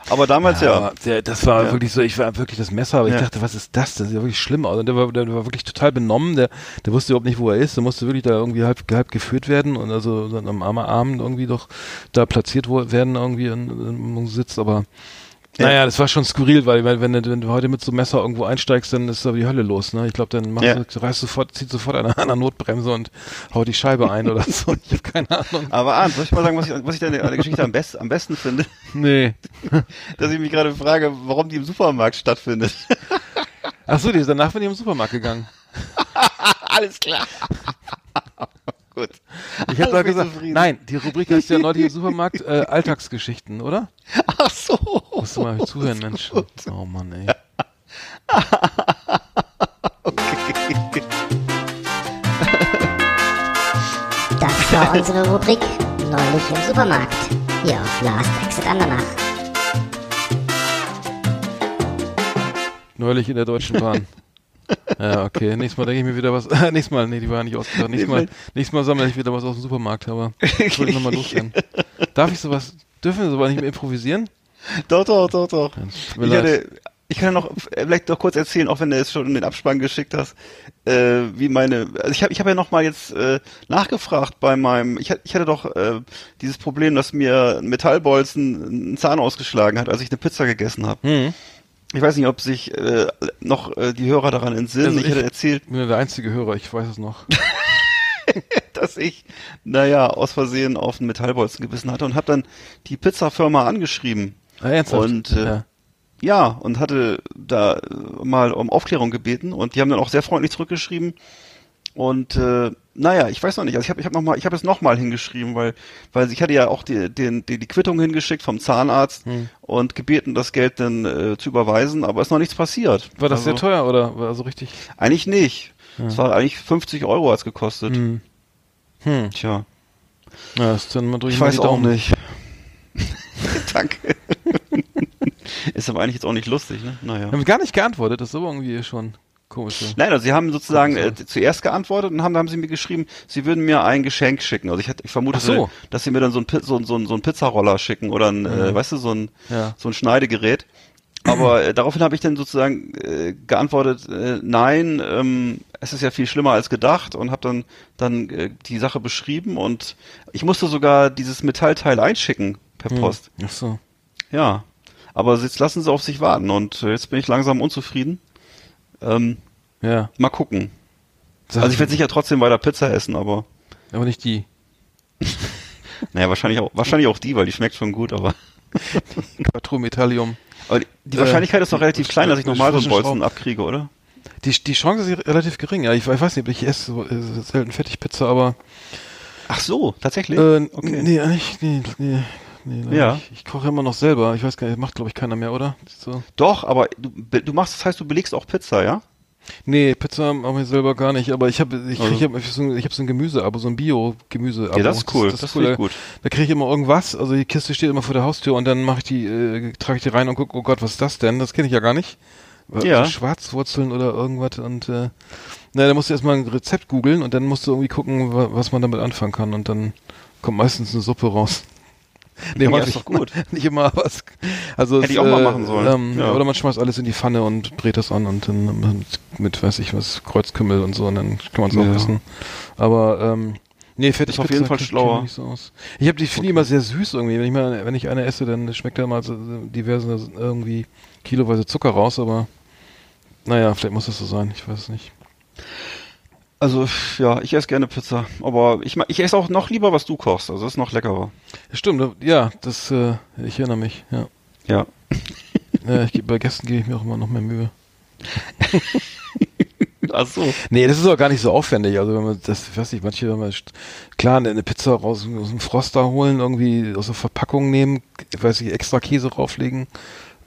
Aber damals ja. aber Der, das war Ja. wirklich so, ich war wirklich das Messer, aber ich Ja. dachte, was ist das? Das ist ja wirklich schlimm. Also der war, der war wirklich total benommen, der, der wusste überhaupt nicht, wo er ist, der musste wirklich da irgendwie halb, halb geführt werden und also dann am Abend irgendwie doch da platziert werden irgendwie in, in, im Sitz, aber Ja. naja, das war schon skurril, weil wenn, wenn, du- wenn du heute mit so einem Messer irgendwo einsteigst, dann ist da die Hölle los, ne? Ich glaube, dann machst Ja. du, reißt sofort, zieht sofort einer an der Notbremse und haut die Scheibe ein oder so. Ich habe keine Ahnung. Aber Arndt, soll ich mal sagen, was ich, was ich an der Geschichte am, best, am besten finde? Nee. Dass ich mich gerade frage, warum die im Supermarkt stattfindet. Ach so, die ist danach bin ich im Supermarkt gegangen. Alles klar. Gut. Ich habe da gesagt, zufrieden. nein, die Rubrik heißt ja neulich im Supermarkt äh, Alltagsgeschichten, oder? Ach so. Musst du mal zuhören, Mensch. Oh Mann, ey. Das war unsere Rubrik Neulich im Supermarkt. Hier auf Last Exit Andernach. Neulich in der Deutschen Bahn. Ja, okay. Nächstes Mal denke ich mir wieder was. nächstes Mal, nee, die war nicht ausgedacht. Nächstes Mal, nächstes Mal sammle ich wieder was aus dem Supermarkt, aber ich wollte nochmal loswerden. Darf ich sowas, dürfen wir sowas nicht mehr improvisieren? Doch, doch, doch, doch. Ich, hatte, ich kann ja noch äh, vielleicht noch kurz erzählen, auch wenn du es schon in den Abspann geschickt hast, äh, wie meine, also ich habe ich hab ja noch mal jetzt äh, nachgefragt bei meinem, ich, hatte- ich hatte doch äh, dieses Problem, dass mir ein Metallbolzen einen Zahn ausgeschlagen hat, als ich eine Pizza gegessen habe. Hm. Ich weiß nicht, ob sich äh, noch äh, die Hörer daran entsinnen. Also ich, ich- hatte erzählt, Ich bin ja der einzige Hörer, ich weiß es noch. dass ich, naja, aus Versehen auf einen Metallbolzen gebissen hatte und habe dann die Pizzafirma angeschrieben. Ah, ernsthaft? Und äh, ja. Ja, und hatte da mal um Aufklärung gebeten und die haben dann auch sehr freundlich zurückgeschrieben. Und äh, naja, ich weiß noch nicht. Also ich habe ich hab noch mal, ich habe es noch mal hingeschrieben, weil weil ich hatte ja auch die, den, die, die Quittung hingeschickt vom Zahnarzt Hm. und gebeten, das Geld dann äh, zu überweisen, aber ist noch nichts passiert. War das also, sehr teuer oder war so richtig? Eigentlich nicht. Es war eigentlich 50 Euro hat's gekostet. Hm. Hm. Tja, Ja, ist dann mal drück ich weiß auch nicht. Danke. ist aber eigentlich jetzt auch nicht lustig, ne? Naja. Haben gar nicht geantwortet, das ist aber irgendwie schon komisch. Nein, also sie haben sozusagen äh, zuerst geantwortet und haben, haben sie mir geschrieben, sie würden mir ein Geschenk schicken. Also ich, hätte- ich vermute, so. dass sie mir dann so ein, Pi- so, so, so ein Pizzaroller schicken oder ein, äh, weißt du, so ein, Ja. so ein Schneidegerät. Aber äh, daraufhin habe ich dann sozusagen äh, geantwortet, äh, nein, ähm, es ist ja viel schlimmer als gedacht und habe dann dann äh, die Sache beschrieben und ich musste sogar dieses Metallteil einschicken per Hm. Post. Ach so. Ja, aber jetzt lassen sie auf sich warten und äh, jetzt bin ich langsam unzufrieden. Ähm, Ja. Mal gucken. Sag- Also ich werde sicher trotzdem weiter Pizza essen, aber aber nicht die. naja, wahrscheinlich auch, wahrscheinlich auch die, weil die schmeckt schon gut, aber, Quattro Metallium. aber die, die Äh, Wahrscheinlichkeit ist doch relativ klein, dass ich nochmal so einen Bolzen abkriege, oder? Die, die Chance ist relativ gering. Ja, ich, ich weiß nicht, ich esse so, äh, selten Fertigpizza, aber Ach so, tatsächlich? äh, okay. nee, eigentlich, nee, nee, nee, leider Ja. nicht. Ich koche immer noch selber. Ich weiß gar nicht, macht glaube ich keiner mehr, oder? So. Doch, aber du, du machst, das heißt, du belegst auch Pizza, ja? Nee, Pizza mache ich selber gar nicht, aber ich habe ich, Also- ich ich so, ein- ich hab so ein Gemüseabo, so ein Bio-Gemüse. Ja, das ist cool, das finde ich gut. Da kriege ich immer irgendwas, also die Kiste steht immer vor der Haustür und dann mache ich die, äh, trage ich die rein und gucke, oh Gott, was ist das denn? Das kenne ich ja gar nicht. Ja. So Schwarzwurzeln oder irgendwas und äh, na, da musst du erstmal ein Rezept googeln und dann musst du irgendwie gucken, wa was man damit anfangen kann und dann kommt meistens eine Suppe raus. Nee, Ja, häufig ist doch gut. Nicht immer, aber es, also Hätte es, ich auch mal äh, machen sollen. Ähm, Ja. Oder man schmeißt alles in die Pfanne und brät das an und dann mit, mit weiß ich was, Kreuzkümmel und so und dann kann man es auch Ja. essen. Aber ähm, nee, fertig Ist auf jeden Fall schlauer. Nicht so aus. Ich habe die finde ich immer sehr süß irgendwie. Wenn ich mal, wenn ich eine esse, dann schmeckt da mal so diverse irgendwie kiloweise Zucker raus, aber naja, vielleicht muss das so sein, ich weiß es nicht. Also, ja, ich esse gerne Pizza, aber ich, ich esse auch noch lieber, was du kochst, also das ist noch leckerer. Stimmt, ja, das, äh, ich erinnere mich, ja. Ja. ja ich, bei Gästen gebe ich mir auch immer noch mehr Mühe. Ach so. Nee, das ist auch gar nicht so aufwendig. Also wenn man das, ich weiß nicht, manche, wenn man klar eine Pizza raus aus dem Froster holen, irgendwie aus der Verpackung nehmen, ich weiß nicht, extra Käse rauflegen,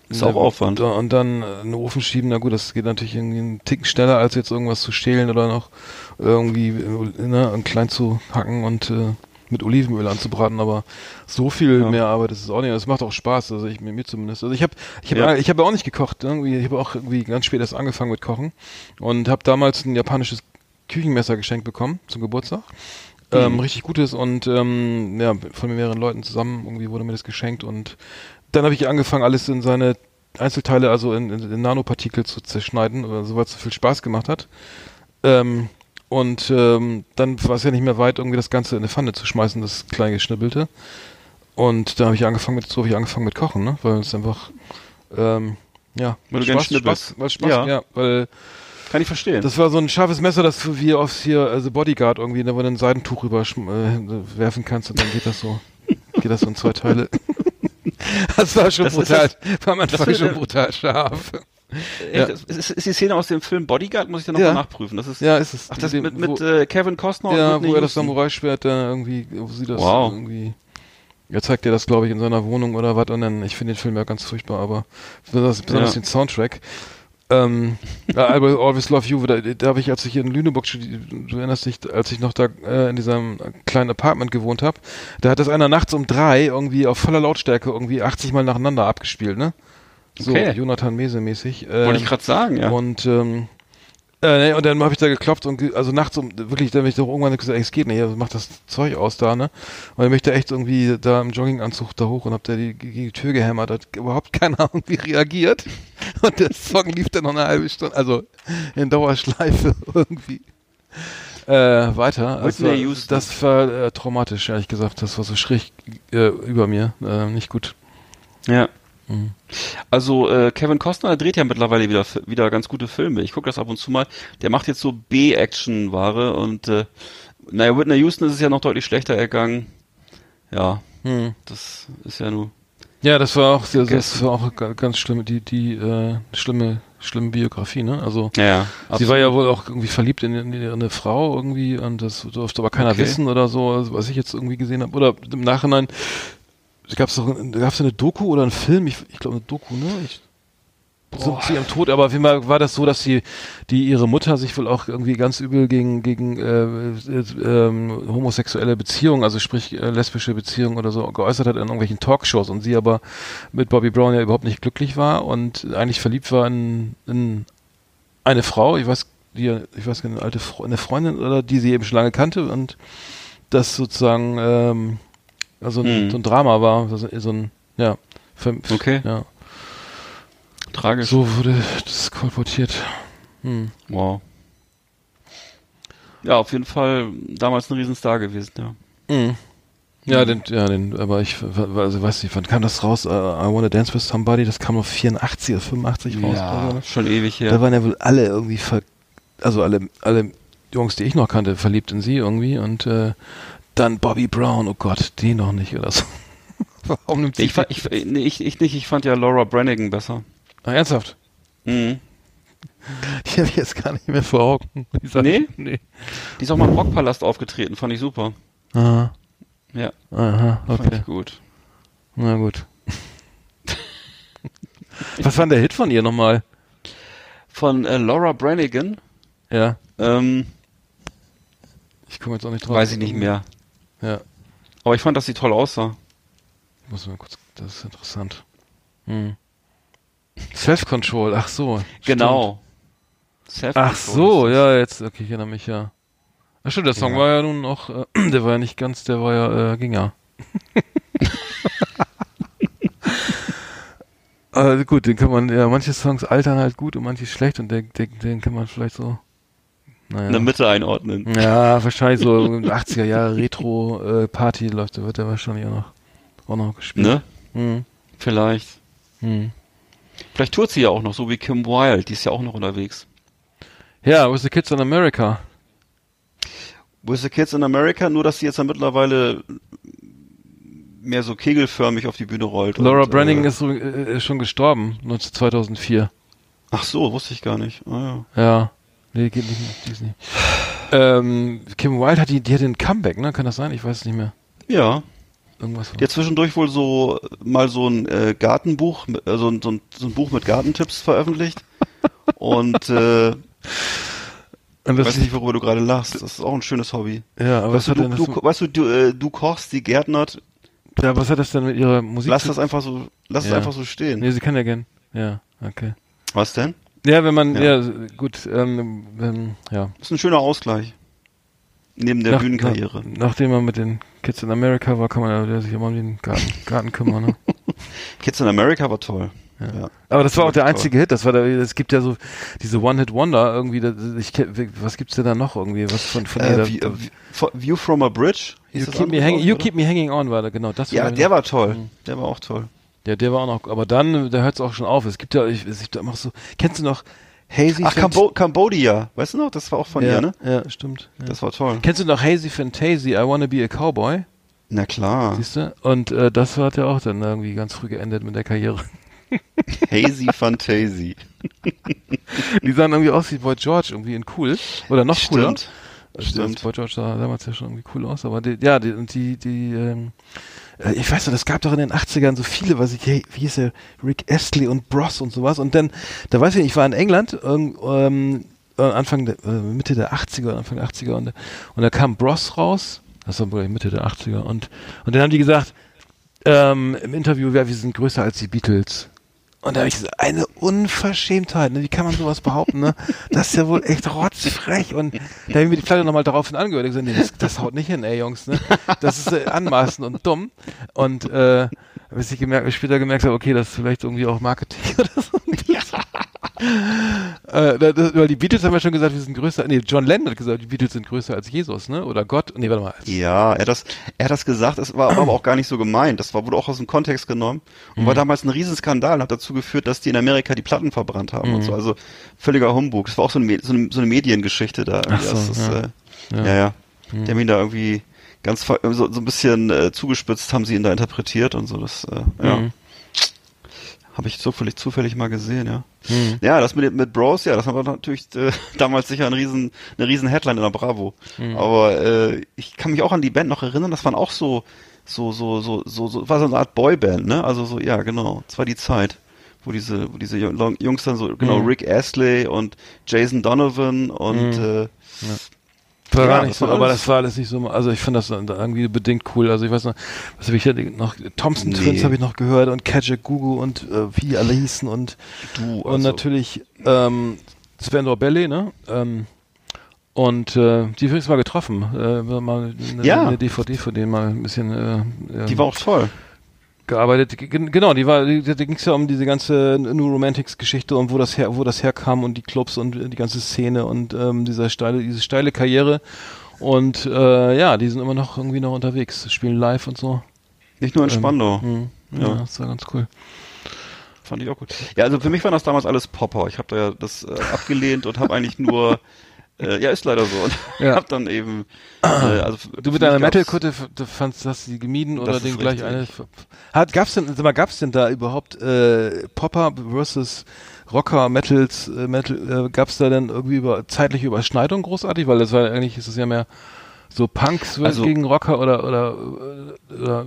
Ist auch Aufwand. Und dann äh, in den Ofen schieben, na gut, das geht natürlich irgendwie einen Ticken schneller, als jetzt irgendwas zu schälen oder noch irgendwie äh, ne, klein zu hacken und äh, mit Olivenöl anzubraten, aber so viel Ja. mehr Arbeit ist es auch nicht. Das macht auch Spaß, also ich mir, mir zumindest. Also ich habe ich habe Ja. ich habe auch nicht gekocht, irgendwie ich habe auch irgendwie ganz spät erst angefangen mit Kochen und habe damals ein japanisches Küchenmesser geschenkt bekommen zum Geburtstag. Ähm, richtig gutes und ähm, ja, von mehreren Leuten zusammen irgendwie wurde mir das geschenkt und dann habe ich angefangen, alles in seine Einzelteile, also in, in, in Nanopartikel zu zerschneiden, äh, soweit es so viel Spaß gemacht hat. Ähm, und ähm, dann war es ja nicht mehr weit, irgendwie das Ganze in eine Pfanne zu schmeißen, das kleine Geschnibbelte. Und da habe ich angefangen mit, so habe ich angefangen mit Kochen, ne? Weil es einfach, ähm, ja, Weil Spaß. Spaß, weil Spaß, Ja. ja, weil Kann ich verstehen. das war so ein scharfes Messer, das wie auf hier, also Bodyguard irgendwie, da wo du ein Seidentuch rüber äh, werfen kannst und dann geht das so, geht das so in zwei Teile. Das war schon Das ist brutal, das- war am das Anfang ist, schon brutal scharf. Das ist, ist die Szene aus dem Film Bodyguard, muss ich dann nochmal Ja. nachprüfen. Das ist, Ja, ist es. ach, das Dem- mit, wo- mit äh, Kevin Costner ja, und wo Whitney er das. Samurai-Schwert da irgendwie, wo sie das Wow. irgendwie, er zeigt dir das, glaube ich, in seiner Wohnung oder was und dann, ich finde den Film ja ganz furchtbar, aber besonders, besonders Ja. den Soundtrack. Ähm, I Will Always Love You, da, da habe ich, als ich in Lüneburg, studi- du erinnerst dich, als ich noch da äh, in diesem kleinen Apartment gewohnt habe, da hat das einer nachts um drei irgendwie auf voller Lautstärke irgendwie 80 Mal nacheinander abgespielt, ne? So Okay. Jonathan Mese mäßig. Wollte Ähm, ich gerade sagen, ja. und ähm, äh, nee, und dann habe ich da geklopft und ge also nachts um wirklich, dann bin ich doch irgendwann gesagt, ey, es geht nicht, also mach das Zeug aus da, ne? Und dann bin ich da echt irgendwie da im Jogginganzug da hoch und hab da die, gegen die Tür gehämmert, hat überhaupt keiner irgendwie reagiert. Und der Song lief dann noch eine halbe Stunde, also in Dauerschleife irgendwie. Äh, weiter. Also, das war äh, traumatisch, ehrlich gesagt. Das war so schräg äh, über mir. Äh, nicht gut. Ja. Mhm. Also äh, Kevin Costner dreht ja mittlerweile wieder wieder ganz gute Filme. Ich gucke das ab und zu mal. Der macht jetzt so B-Action-Ware und äh, naja, Whitney Houston ist es ja noch deutlich schlechter ergangen. Ja, Hm. das ist ja nur. Ja, das war auch, das, das war auch ga- ganz schlimm, die, die, äh, schlimme, schlimme Biografie, ne? Also, Ja, ja. sie absolut. war ja wohl auch irgendwie verliebt in, in, in eine Frau irgendwie und das durfte aber keiner Okay. wissen oder so, also, was ich jetzt irgendwie gesehen habe. Oder im Nachhinein gab es doch, gab es eine Doku oder einen Film? Ich, ich glaube eine Doku, ne? Ich, sind zu ihrem Tod, aber auf jeden Fall war das so, dass sie, die ihre Mutter sich wohl auch irgendwie ganz übel gegen gegen äh, äh, ähm, homosexuelle Beziehungen, also sprich äh, lesbische Beziehungen oder so geäußert hat in irgendwelchen Talkshows und sie aber mit Bobby Brown ja überhaupt nicht glücklich war und eigentlich verliebt war in, in eine Frau, ich weiß, die ich weiß nicht, eine alte Fre eine Freundin oder die sie eben schon lange kannte und das sozusagen ähm, also Mhm. so ein Drama war, so, ein ja, für, Okay. ja. Tragisch. So wurde das kolportiert. Hm. Wow. Ja, auf jeden Fall damals ein Riesenstar gewesen, ja. Mhm. Ja, den, ja, den, aber ich, also weiß nicht, wann kam das raus? Uh, I Wanna Dance with Somebody, das kam noch 84 oder 85 raus. oder so. schon ewig her. Da waren ja wohl alle irgendwie, ver also alle, alle Jungs, die ich noch kannte, verliebt in sie irgendwie und äh, dann Bobby Brown, oh Gott, die noch nicht oder so. Warum nimmt sie ich, fa- ich, nee, ich, ich nicht, ich fand ja Laura Branigan besser. Ah, ernsthaft? Mhm. Die habe ich jetzt gar nicht mehr vor Augen. Die sah- Nee? Nee. Die ist auch mal im Rockpalast aufgetreten, fand ich super. Aha. Ja, Aha, fand okay. ich gut. Na gut. Was war denn der Hit von ihr nochmal? Von äh, Laura Branigan, Ja, ähm, ich komme jetzt auch nicht drauf. weiß ich nicht mehr. Ja, Aber ich fand, dass sie toll aussah. muss mal kurz, das ist interessant. Hm. Self-Control, ach so. Genau. Stimmt. Ach so, ja, jetzt, okay, ich erinnere mich ja. Ach stimmt, der Song Ja. war ja nun auch, äh, der war ja nicht ganz, der war ja, äh, ging ja. Also gut, den kann man, ja, manche Songs altern halt gut und manche schlecht und den, den, den kann man vielleicht so, naja. In der Mitte einordnen. Ja, wahrscheinlich so in den 80er Jahre Retro-Party läuft, da wird der wahrscheinlich auch noch, auch noch gespielt. Ne? Hm. Vielleicht. Hm. Vielleicht tourt sie ja auch noch, so wie Kim Wilde. Die ist ja auch noch unterwegs. Ja, With the Kids in America. With the Kids in America, nur dass sie jetzt ja mittlerweile mehr so kegelförmig auf die Bühne rollt. Laura und, Branning äh, ist, so, äh, ist schon gestorben, 19 2004. Ach so, wusste ich gar nicht. Ah, Ja. Nee, geht nicht, die ist nicht. Ähm, Kim Wilde hat die, die hat den Comeback, ne? Kann das sein? Ich weiß es nicht mehr. ja. Irgendwas. Der hat zwischendurch wohl so mal so ein äh, Gartenbuch, äh, so, ein, so, ein, ein Buch mit Gartentipps veröffentlicht. Und äh, Und ich das weiß nicht, worüber du gerade lachst. Das ist auch ein schönes Hobby. ja, aber was Weißt du, hat, du, du, weißt du, du, äh, du kochst, die gärtnert, ja, was hat das denn mit ihrer Musik lass das einfach so, lass es Ja. einfach so stehen. Nee, sie kann ja gern. Ja, okay. Was denn? Ja, wenn man, ja, Ja. gut, ähm, ähm, ja. Das ist ein schöner Ausgleich. Neben der Nach- Bühnenkarriere. Nach, nachdem man mit den Kids in America war, kann man ja sich immer um den Garten, Garten kümmern. Ne? Kids in America war toll. Ja. Aber das war auch der Toll. einzige Hit. Das war der, es gibt ja so diese One-Hit-Wonder irgendwie. Das, ich, was gibt's denn da noch irgendwie? Was von, von? Äh, Da- View, äh, View from a Bridge? You keep, me Wort, you keep me hanging on war da genau. Das Ja, war der war toll. Der war auch toll. Ja, der war auch noch. Aber dann, da hört es auch schon auf. Es gibt ja, ich, es gibt immer so. Kennst du noch Hazy? Ach, Cambo Cambodia. Weißt du noch? Das war auch von ja, ihr, ne? Ja, stimmt. Ja. Das war toll. Kennst du noch Hazy Fantasy? I Wanna Be a Cowboy? Na klar. Siehst du? Und äh, das hat ja auch dann irgendwie ganz früh geendet mit der Karriere. Hazy Fantasy. Die sahen irgendwie aus wie Boy George, irgendwie in cool. Oder noch cooler. Stimmt. Also Stimmt. Das Boy George sah damals ja schon irgendwie cool aus, aber die, ja, die, die, die, ähm, äh, ich weiß noch, es gab doch in den 80ern so viele, was ich, hey, wie hieß der, Rick Astley und Bros und sowas. Und dann, da weiß ich nicht, ich war in England, ähm, äh, Anfang der, äh, Mitte der 80er, Anfang der 80er und, und da kam Bros raus, das war Mitte der 80er und, und dann haben die gesagt, ähm, im Interview, ja, wir sind größer als die Beatles. Und da habe ich gesagt, eine Unverschämtheit, ne? Wie kann man sowas behaupten, ne? Das ist ja wohl echt rotzfrech. Und da habe ich mir die Platte nochmal daraufhin angehört und gesagt, nee, das, das haut nicht hin, ey Jungs, ne? Das ist äh, anmaßend und dumm. Und äh, bis ich gemerkt, später gemerkt habe, okay, das ist vielleicht irgendwie auch Marketing oder so. äh, da- das, weil die Beatles haben ja schon gesagt, wir sind größer. Nee, John Lennon hat gesagt, die Beatles sind größer als Jesus, ne? Oder Gott. Nee, warte mal. Ja, er hat das, er hat das gesagt, es war aber auch gar nicht so gemeint. Das war, wurde auch aus dem Kontext genommen und Mhm. war damals ein Riesenskandal und hat dazu geführt, dass die in Amerika die Platten verbrannt haben Mhm. und so. Also völliger Humbug. Das war auch so eine, so eine, so eine Mediengeschichte da. so, das ist, ja. Äh, Ja. ja, ja. Die haben ihn da irgendwie ganz so, so ein bisschen äh, zugespitzt, haben sie ihn da interpretiert und so. Das, äh, ja. Mhm. Habe ich zufällig, zufällig mal gesehen, ja. Mhm. Ja, das mit, mit Bros, ja, das war natürlich äh, damals sicher ein riesen, eine riesen Headline in der Bravo. Mhm. Aber äh, ich kann mich auch an die Band noch erinnern, das waren auch so, so, so, so, so, so war so eine Art Boyband, ne? Also so, ja, genau, das war die Zeit, wo diese, wo diese Jung- Jungs dann so, genau, Mhm. Rick Astley und Jason Donovan und Mhm. äh, War Ja, gar nicht das so, aber das war alles nicht so, also ich fand das irgendwie bedingt cool. Also ich weiß noch, was habe ich da noch, Thompson Nee. Twins habe ich noch gehört und Kajak Gugu und äh, wie die alle hießen und, du, und also, natürlich ähm, Sven Belly, ne? Ähm, und äh, die übrigens mal getroffen. Äh, mal eine, Ja. eine DVD von denen mal ein bisschen äh, die ähm, war auch toll. Gearbeitet. Genau, die war, da ging es ja um diese ganze New Romantics Geschichte und wo das her, wo das herkam und die Clubs und die ganze Szene und ähm, dieser steile, diese steile Karriere. Und äh, ja, die sind immer noch irgendwie noch unterwegs, spielen live und so. Nicht nur in Ähm, Spandau. Mhm. Ja, Ja. das war ganz cool. Fand ich auch gut. Ja, also für mich waren das damals alles Popper. Ich habe da ja das äh, abgelehnt und habe eigentlich nur äh, ja, ist leider so. Und Ja. hab dann eben äh, also Du mit deiner Metal-Kutte, fandst, hast du die gemieden oder den gleich eine? Hat, gab's denn, sag mal, gab's denn da überhaupt äh, Popper versus Rocker, Metals, äh, Metal, äh, gab's da denn irgendwie über zeitliche Überschneidung großartig? Weil das war eigentlich ist es ja mehr so Punks Also- gegen Rocker oder oder oder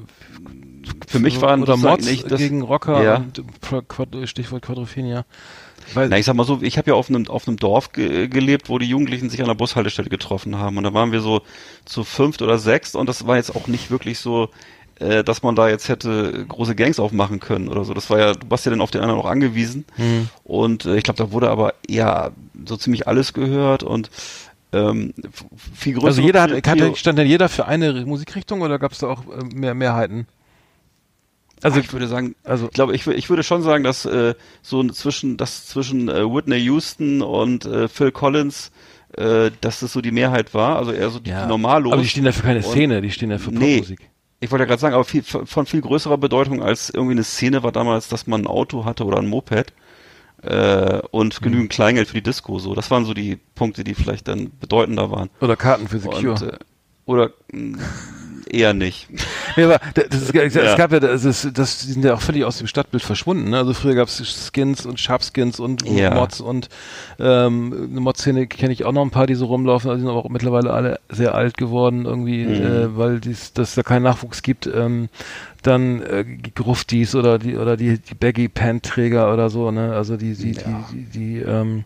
Für mich waren oder Mods nicht das- gegen Rocker Ja. und Stichwort Quadrophenia. Weil, Na, ich sag mal so, ich habe ja auf einem auf einem Dorf ge gelebt, wo die Jugendlichen sich an der Bushaltestelle getroffen haben und da waren wir so zu fünft oder sechst und das war jetzt auch nicht wirklich so, äh, dass man da jetzt hätte große Gangs aufmachen können oder so. Das war ja, du warst ja dann auf den anderen auch angewiesen Hm. und äh, ich glaube, da wurde aber ja so ziemlich alles gehört und ähm, viel größer. also jeder hat, hatte, stand denn jeder für eine Musikrichtung oder gab's da auch äh, mehr Mehrheiten? Also ich würde sagen, Also ich glaube, ich, ich würde schon sagen, dass äh, so zwischen das zwischen äh, Whitney Houston und äh, Phil Collins, äh, dass das so die Mehrheit war, also eher so die, die Normalos. aber die stehen ja für keine Und- Szene, die stehen ja für Nee. Popmusik. Ich wollte ja gerade sagen, aber viel, von viel größerer Bedeutung als irgendwie eine Szene war damals, dass man ein Auto hatte oder ein Moped äh, und Mhm. genügend Kleingeld für die Disco. So, das waren so die Punkte, die vielleicht dann bedeutender waren. Oder Karten für The Und, Cure. äh, oder mh, eher nicht. Ja, aber das, das, es Ja. gab ja, das, ist, das die sind ja auch völlig aus dem Stadtbild verschwunden. Ne? Also früher gab es Skins und Sharpskins und Ja. Mods und ähm, eine Mod-Szene kenne ich auch noch ein paar, die so rumlaufen, also die sind aber auch mittlerweile alle sehr alt geworden irgendwie, Mhm. äh, weil dies, dass da keinen Nachwuchs gibt. Ähm, dann äh, die Gruftis oder die oder die, die Baggy Pant Träger oder so, ne? Also die die die die, die ähm,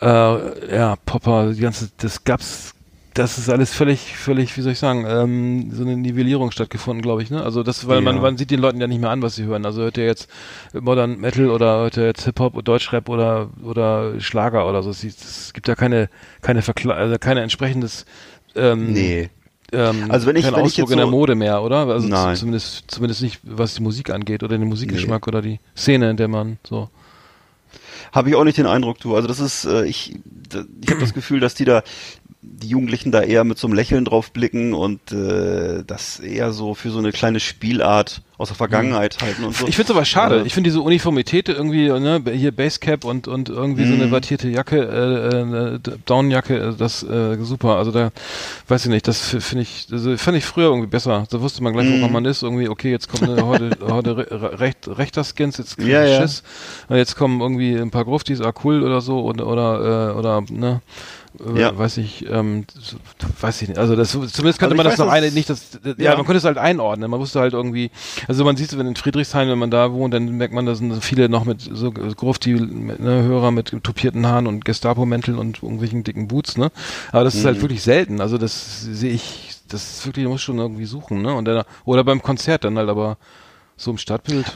äh, ja Popper, die ganze das gab's das ist alles völlig, völlig, wie soll ich sagen, ähm, so eine Nivellierung stattgefunden, glaube ich, ne? Also das, weil man, Ja. man sieht den Leuten ja nicht mehr an, was sie hören. Also hört ihr jetzt Modern Metal oder hört ihr jetzt Hip-Hop, Deutschrap oder, oder Schlager oder so. Es, es gibt ja keine, keine Verkle also keine entsprechendes, ähm, Nee. ähm, Also wenn ich- kein wenn ich jetzt in der so- Mode mehr, oder? Also Nein. zumindest, zumindest nicht, was die Musik angeht oder den Musikgeschmack oder die Szene, in der man so. Habe ich auch nicht den Eindruck, du. Also das ist, äh, ich, ich habe das Gefühl, dass die da, die Jugendlichen da eher mit so einem Lächeln drauf blicken und äh, das eher so für so eine kleine Spielart aus der Vergangenheit halten und so. Ich finde es aber schade. Äh, Ich finde diese Uniformität irgendwie, ne, hier Basecap und, und irgendwie so eine Mhm. wattierte Jacke, äh, äh, Downjacke, äh, das äh, super. Also da weiß ich nicht, das finde ich, also fand ich früher irgendwie besser. Da wusste man gleich, Mhm. woran man ist. Irgendwie, okay, jetzt kommt eine heute, heute re re- recht, rechter Skins, jetzt krieg ich Ja, ja. Schiss. Und jetzt kommen irgendwie ein paar Gruftis, ah cool oder so oder oder äh, oder ne. Äh, Ja. Weiß ich, ähm, weiß ich nicht. Also das zumindest könnte Also man das noch eine, nicht das, ja, Ja. man könnte es halt einordnen. Man wusste halt irgendwie, also man sieht es, wenn in Friedrichshain, wenn man da wohnt, dann merkt man, da sind viele noch mit so Grufti, ne, Hörer mit tupierten Haaren und Gestapo-Mänteln und irgendwelchen dicken Boots, ne? Aber das ist Mhm. halt wirklich selten. Also das sehe ich, das ist wirklich, man muss schon irgendwie suchen, ne? Und dann, oder beim Konzert dann halt, aber so im Stadtbild.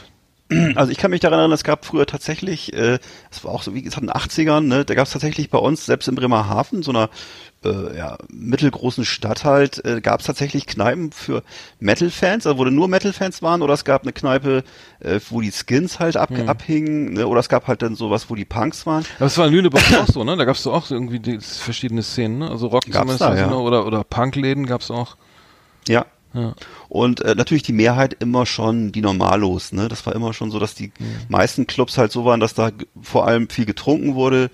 Also ich kann mich daran erinnern, es gab früher tatsächlich, äh, es war auch so wie gesagt in den 80ern, ne, da gab es tatsächlich bei uns, selbst in Bremerhaven, so einer äh, ja, mittelgroßen Stadt halt, äh, gab es tatsächlich Kneipen für Metal-Fans, also wo nur Metal-Fans waren, oder es gab eine Kneipe, äh, wo die Skins halt ab, Hm. abhingen, ne, oder es gab halt dann sowas, wo die Punks waren. Aber es war in Lüneburg auch so, ne? Da gab es auch so irgendwie die, verschiedene Szenen, ne? Also Rock Gab's da, also, ja. ne? oder, oder Punkläden gab es auch. Ja. Ja. Und äh, natürlich die Mehrheit immer schon die Normalos, ne? Das war immer schon so, dass die meisten Clubs halt so waren, dass da vor allem viel getrunken wurde.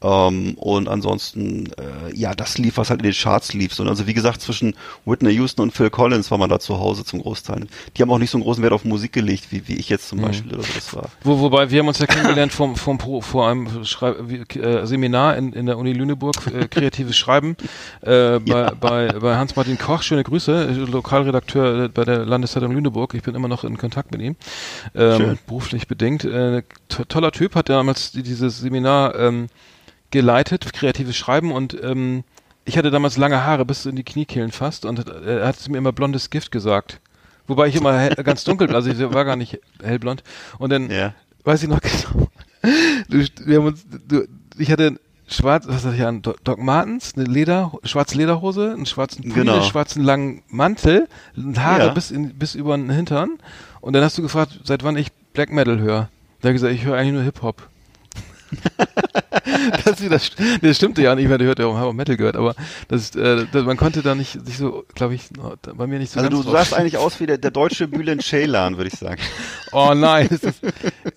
Ähm, und ansonsten, äh, ja, das lief, was halt in den Charts lief. Und also wie gesagt, zwischen Whitney Houston und Phil Collins war man da zu Hause zum Großteil. Die haben auch nicht so einen großen Wert auf Musik gelegt, wie, wie ich jetzt zum Beispiel oder so das war. Wo, wobei wir haben uns ja kennengelernt vom, vom Pro, vor einem Schrei wie- äh, Seminar in, in der Uni Lüneburg, äh, kreatives Schreiben, äh, bei, bei, bei Hans-Martin Koch, schöne Grüße, Lokalredakteur bei der Landeszeitung Lüneburg, ich bin immer noch in Kontakt mit ihm, ähm, beruflich bedingt. Äh, to toller Typ, hat damals die- dieses Seminar ähm, geleitet, kreatives Schreiben und ähm, ich hatte damals lange Haare bis in die Kniekehlen fast und äh, er hat mir immer blondes Gift gesagt. Wobei ich immer hell, ganz dunkel, also ich war gar nicht hellblond. Und dann Ja. weiß ich noch genau. Du, wir haben uns, du, ich hatte schwarz, was hatte ich an? Do- Doc Martens, eine Leder, schwarze Lederhose, einen schwarzen Pulli, Genau. einen schwarzen langen Mantel, Haare Ja. bis in, bis über den Hintern. Und dann hast du gefragt, seit wann ich Black Metal höre. Da hab ich gesagt, ich höre eigentlich nur Hip Hop. das, das, das stimmte ja nicht, weil du hört ja auch, Metal gehört, aber das, äh, das, man konnte da nicht sich so, glaube ich, bei mir nicht so Also du sahst eigentlich aus wie der, der deutsche Bülent Ceylan, würde ich sagen. Oh nein, ist das,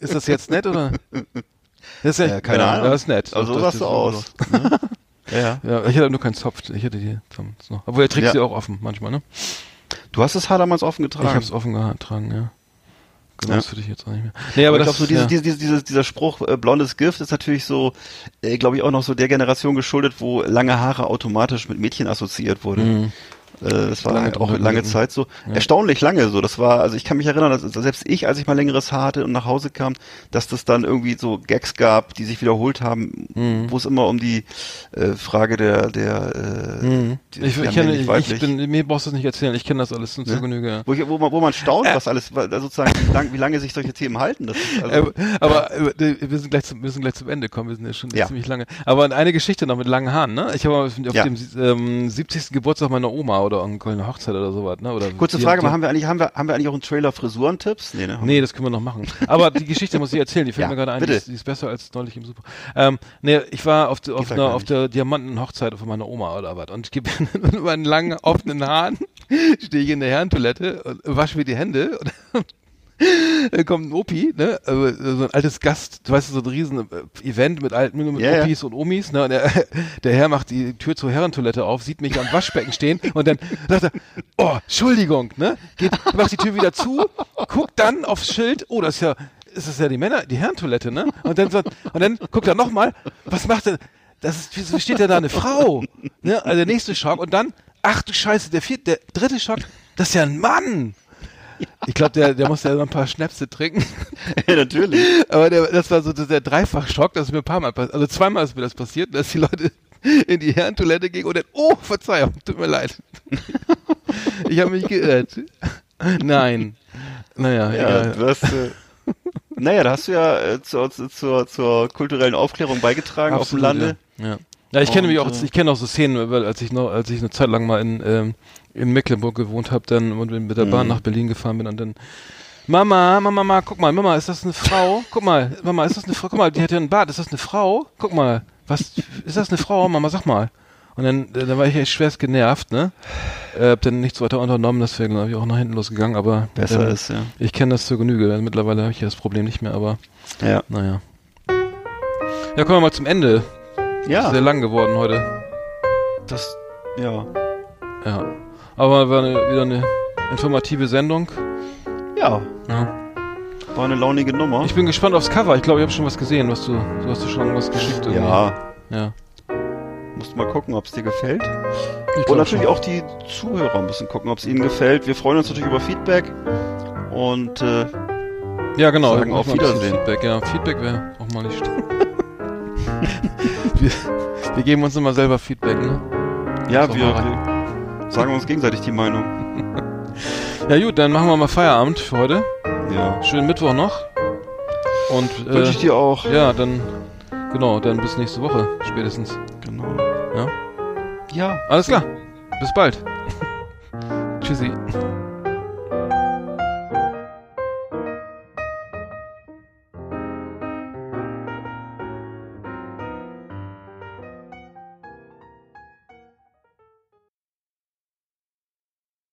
ist das jetzt nett oder? Das ist ja, Äh, keine Ahnung. Das ist nett. Also so sahst du aus. Ne? ja. Ja, ich hatte nur keinen Zopf. Ich hätte die sonst noch. Obwohl, er trägt Ja. sie auch offen manchmal, ne? Du hast das Haar damals offen getragen. Ich habe es offen getragen, ja. Genau, Ja. das würde ich jetzt auch nicht mehr. Nee, Aber aber ich das glaube, so diese, ja. diese, diese, diese, dieser Spruch, äh, blondes Gift, ist natürlich so, äh, glaube ich, auch noch so der Generation geschuldet, wo lange Haare automatisch mit Mädchen assoziiert wurde. Mhm. Äh, das war Lange halt auch lange. Zeit so. Erstaunlich lange so. Das war, also ich kann mich erinnern, dass selbst ich, als ich mal längeres Haar hatte und nach Hause kam, dass das dann irgendwie so Gags gab, die sich wiederholt haben, Mhm. wo es immer um die äh, Frage der, der, äh, Mhm. die- Ich, ja, ich, kenne, ich, bin, mir brauchst du das nicht erzählen. Ich kenne das alles zu Ne? Genüge. ja. wo, ich, wo, man, wo man staunt, was alles, wa- sozusagen, wie, lang, wie lange sich solche Themen halten. Das ist also, Äh, aber äh, wir sind gleich zum, wir müssen gleich zum Ende kommen. Wir sind ja schon Ja. ziemlich lange. Aber eine Geschichte noch mit langen Haaren, ne? Ich habe auf Ja. dem ähm, 70. Geburtstag meiner Oma oder eine Hochzeit oder sowas, ne? Oder Kurze die- Frage, die- haben wir eigentlich, haben wir, haben wir eigentlich auch einen Trailer Frisurentipps? Nee, ne? Nee, das können wir noch machen. Aber die Geschichte muss ich erzählen, die fällt Ja, mir gerade ein, die ist, die ist besser als neulich im Super. Ähm, nee, ich war auf, der- auf, einer, auf der Diamantenhochzeit von meiner Oma oder was und ich gebe mit meinen langen offenen Haaren, stehe ich in der Herrentoilette und wasche mir die Hände und Dann kommt ein Opi, ne, also so ein altes Gast, du weißt, so ein riesen äh, Event mit alten, mit ja. Opis und Omis, ne, und der, der Herr macht die Tür zur Herrentoilette auf, sieht mich am Waschbecken stehen und dann sagt er, oh, Entschuldigung, ne, geht, macht die Tür wieder zu, guckt dann aufs Schild, oh, das ist ja, ist das ja die Männer, die Herrentoilette, ne, und dann sagt, und dann guckt er nochmal, was macht er, das ist, wieso steht denn da eine Frau, ne, also der nächste Schock und dann, ach du Scheiße, der vierte, der dritte Schock, das ist ja ein Mann. Ich glaube, der, der musste ja noch ein paar Schnäpse trinken. Ja, natürlich. Aber der, das war so der Dreifachschock, das ist mir ein paar Mal passiert. Also zweimal ist mir das passiert, dass die Leute in die Herrentoilette gingen und dann, oh, Verzeihung, tut mir leid. Ich habe mich geirrt. Nein. Naja, Ja, egal. du hast, äh, naja, da hast du ja äh, zur, zur, zur kulturellen Aufklärung beigetragen auf dem Lande. Ja, ja. ja ich kenne mich auch, äh, ich kenne auch so Szenen, weil als ich noch, als ich eine Zeit lang mal in, ähm, in Mecklenburg gewohnt habe, dann und mit der Mhm. Bahn nach Berlin gefahren bin und dann Mama, Mama, Mama, guck mal, Mama, ist das eine Frau? Guck mal, Mama, ist das eine Frau? Guck mal, die hat ja einen Bart, ist das eine Frau? Guck mal, was, ist das eine Frau? Mama, sag mal. Und dann, äh, dann war ich echt schwerst genervt, ne? Äh, hab dann nichts weiter unternommen, deswegen habe ich auch nach hinten losgegangen, aber Besser ähm, ist, ja. ich kenne das zur Genüge. Mittlerweile habe ich ja das Problem nicht mehr, aber Ja. naja. Ja, kommen wir mal zum Ende. Ja, Sehr lang geworden heute. das, ja. Ja. Aber war eine, wieder eine informative Sendung. Ja, Ja. war eine launige Nummer. Ich bin gespannt aufs Cover. Ich glaube, ich habe schon was gesehen, was du, du hast du schon was geschickt. irgendwie. ja, Ja. musst mal gucken, ob es dir gefällt. Ich Und natürlich schon. auch die Zuhörer müssen gucken, ob es ihnen gefällt. Wir freuen uns natürlich über Feedback. Und äh, Ja, genau. sagen auf Wiedersehen. Feedback, ja. Feedback wäre auch mal nicht wir, wir geben uns immer selber Feedback, ne? ja, Sag wir, mal wir sagen uns gegenseitig die Meinung. Ja gut, dann machen wir mal Feierabend für heute. Ja. Schönen Mittwoch noch. Und äh, Wünsche ich dir auch. ja, dann genau, dann bis nächste Woche spätestens. Genau. Ja. Ja. Alles klar. Bis bald. Tschüssi.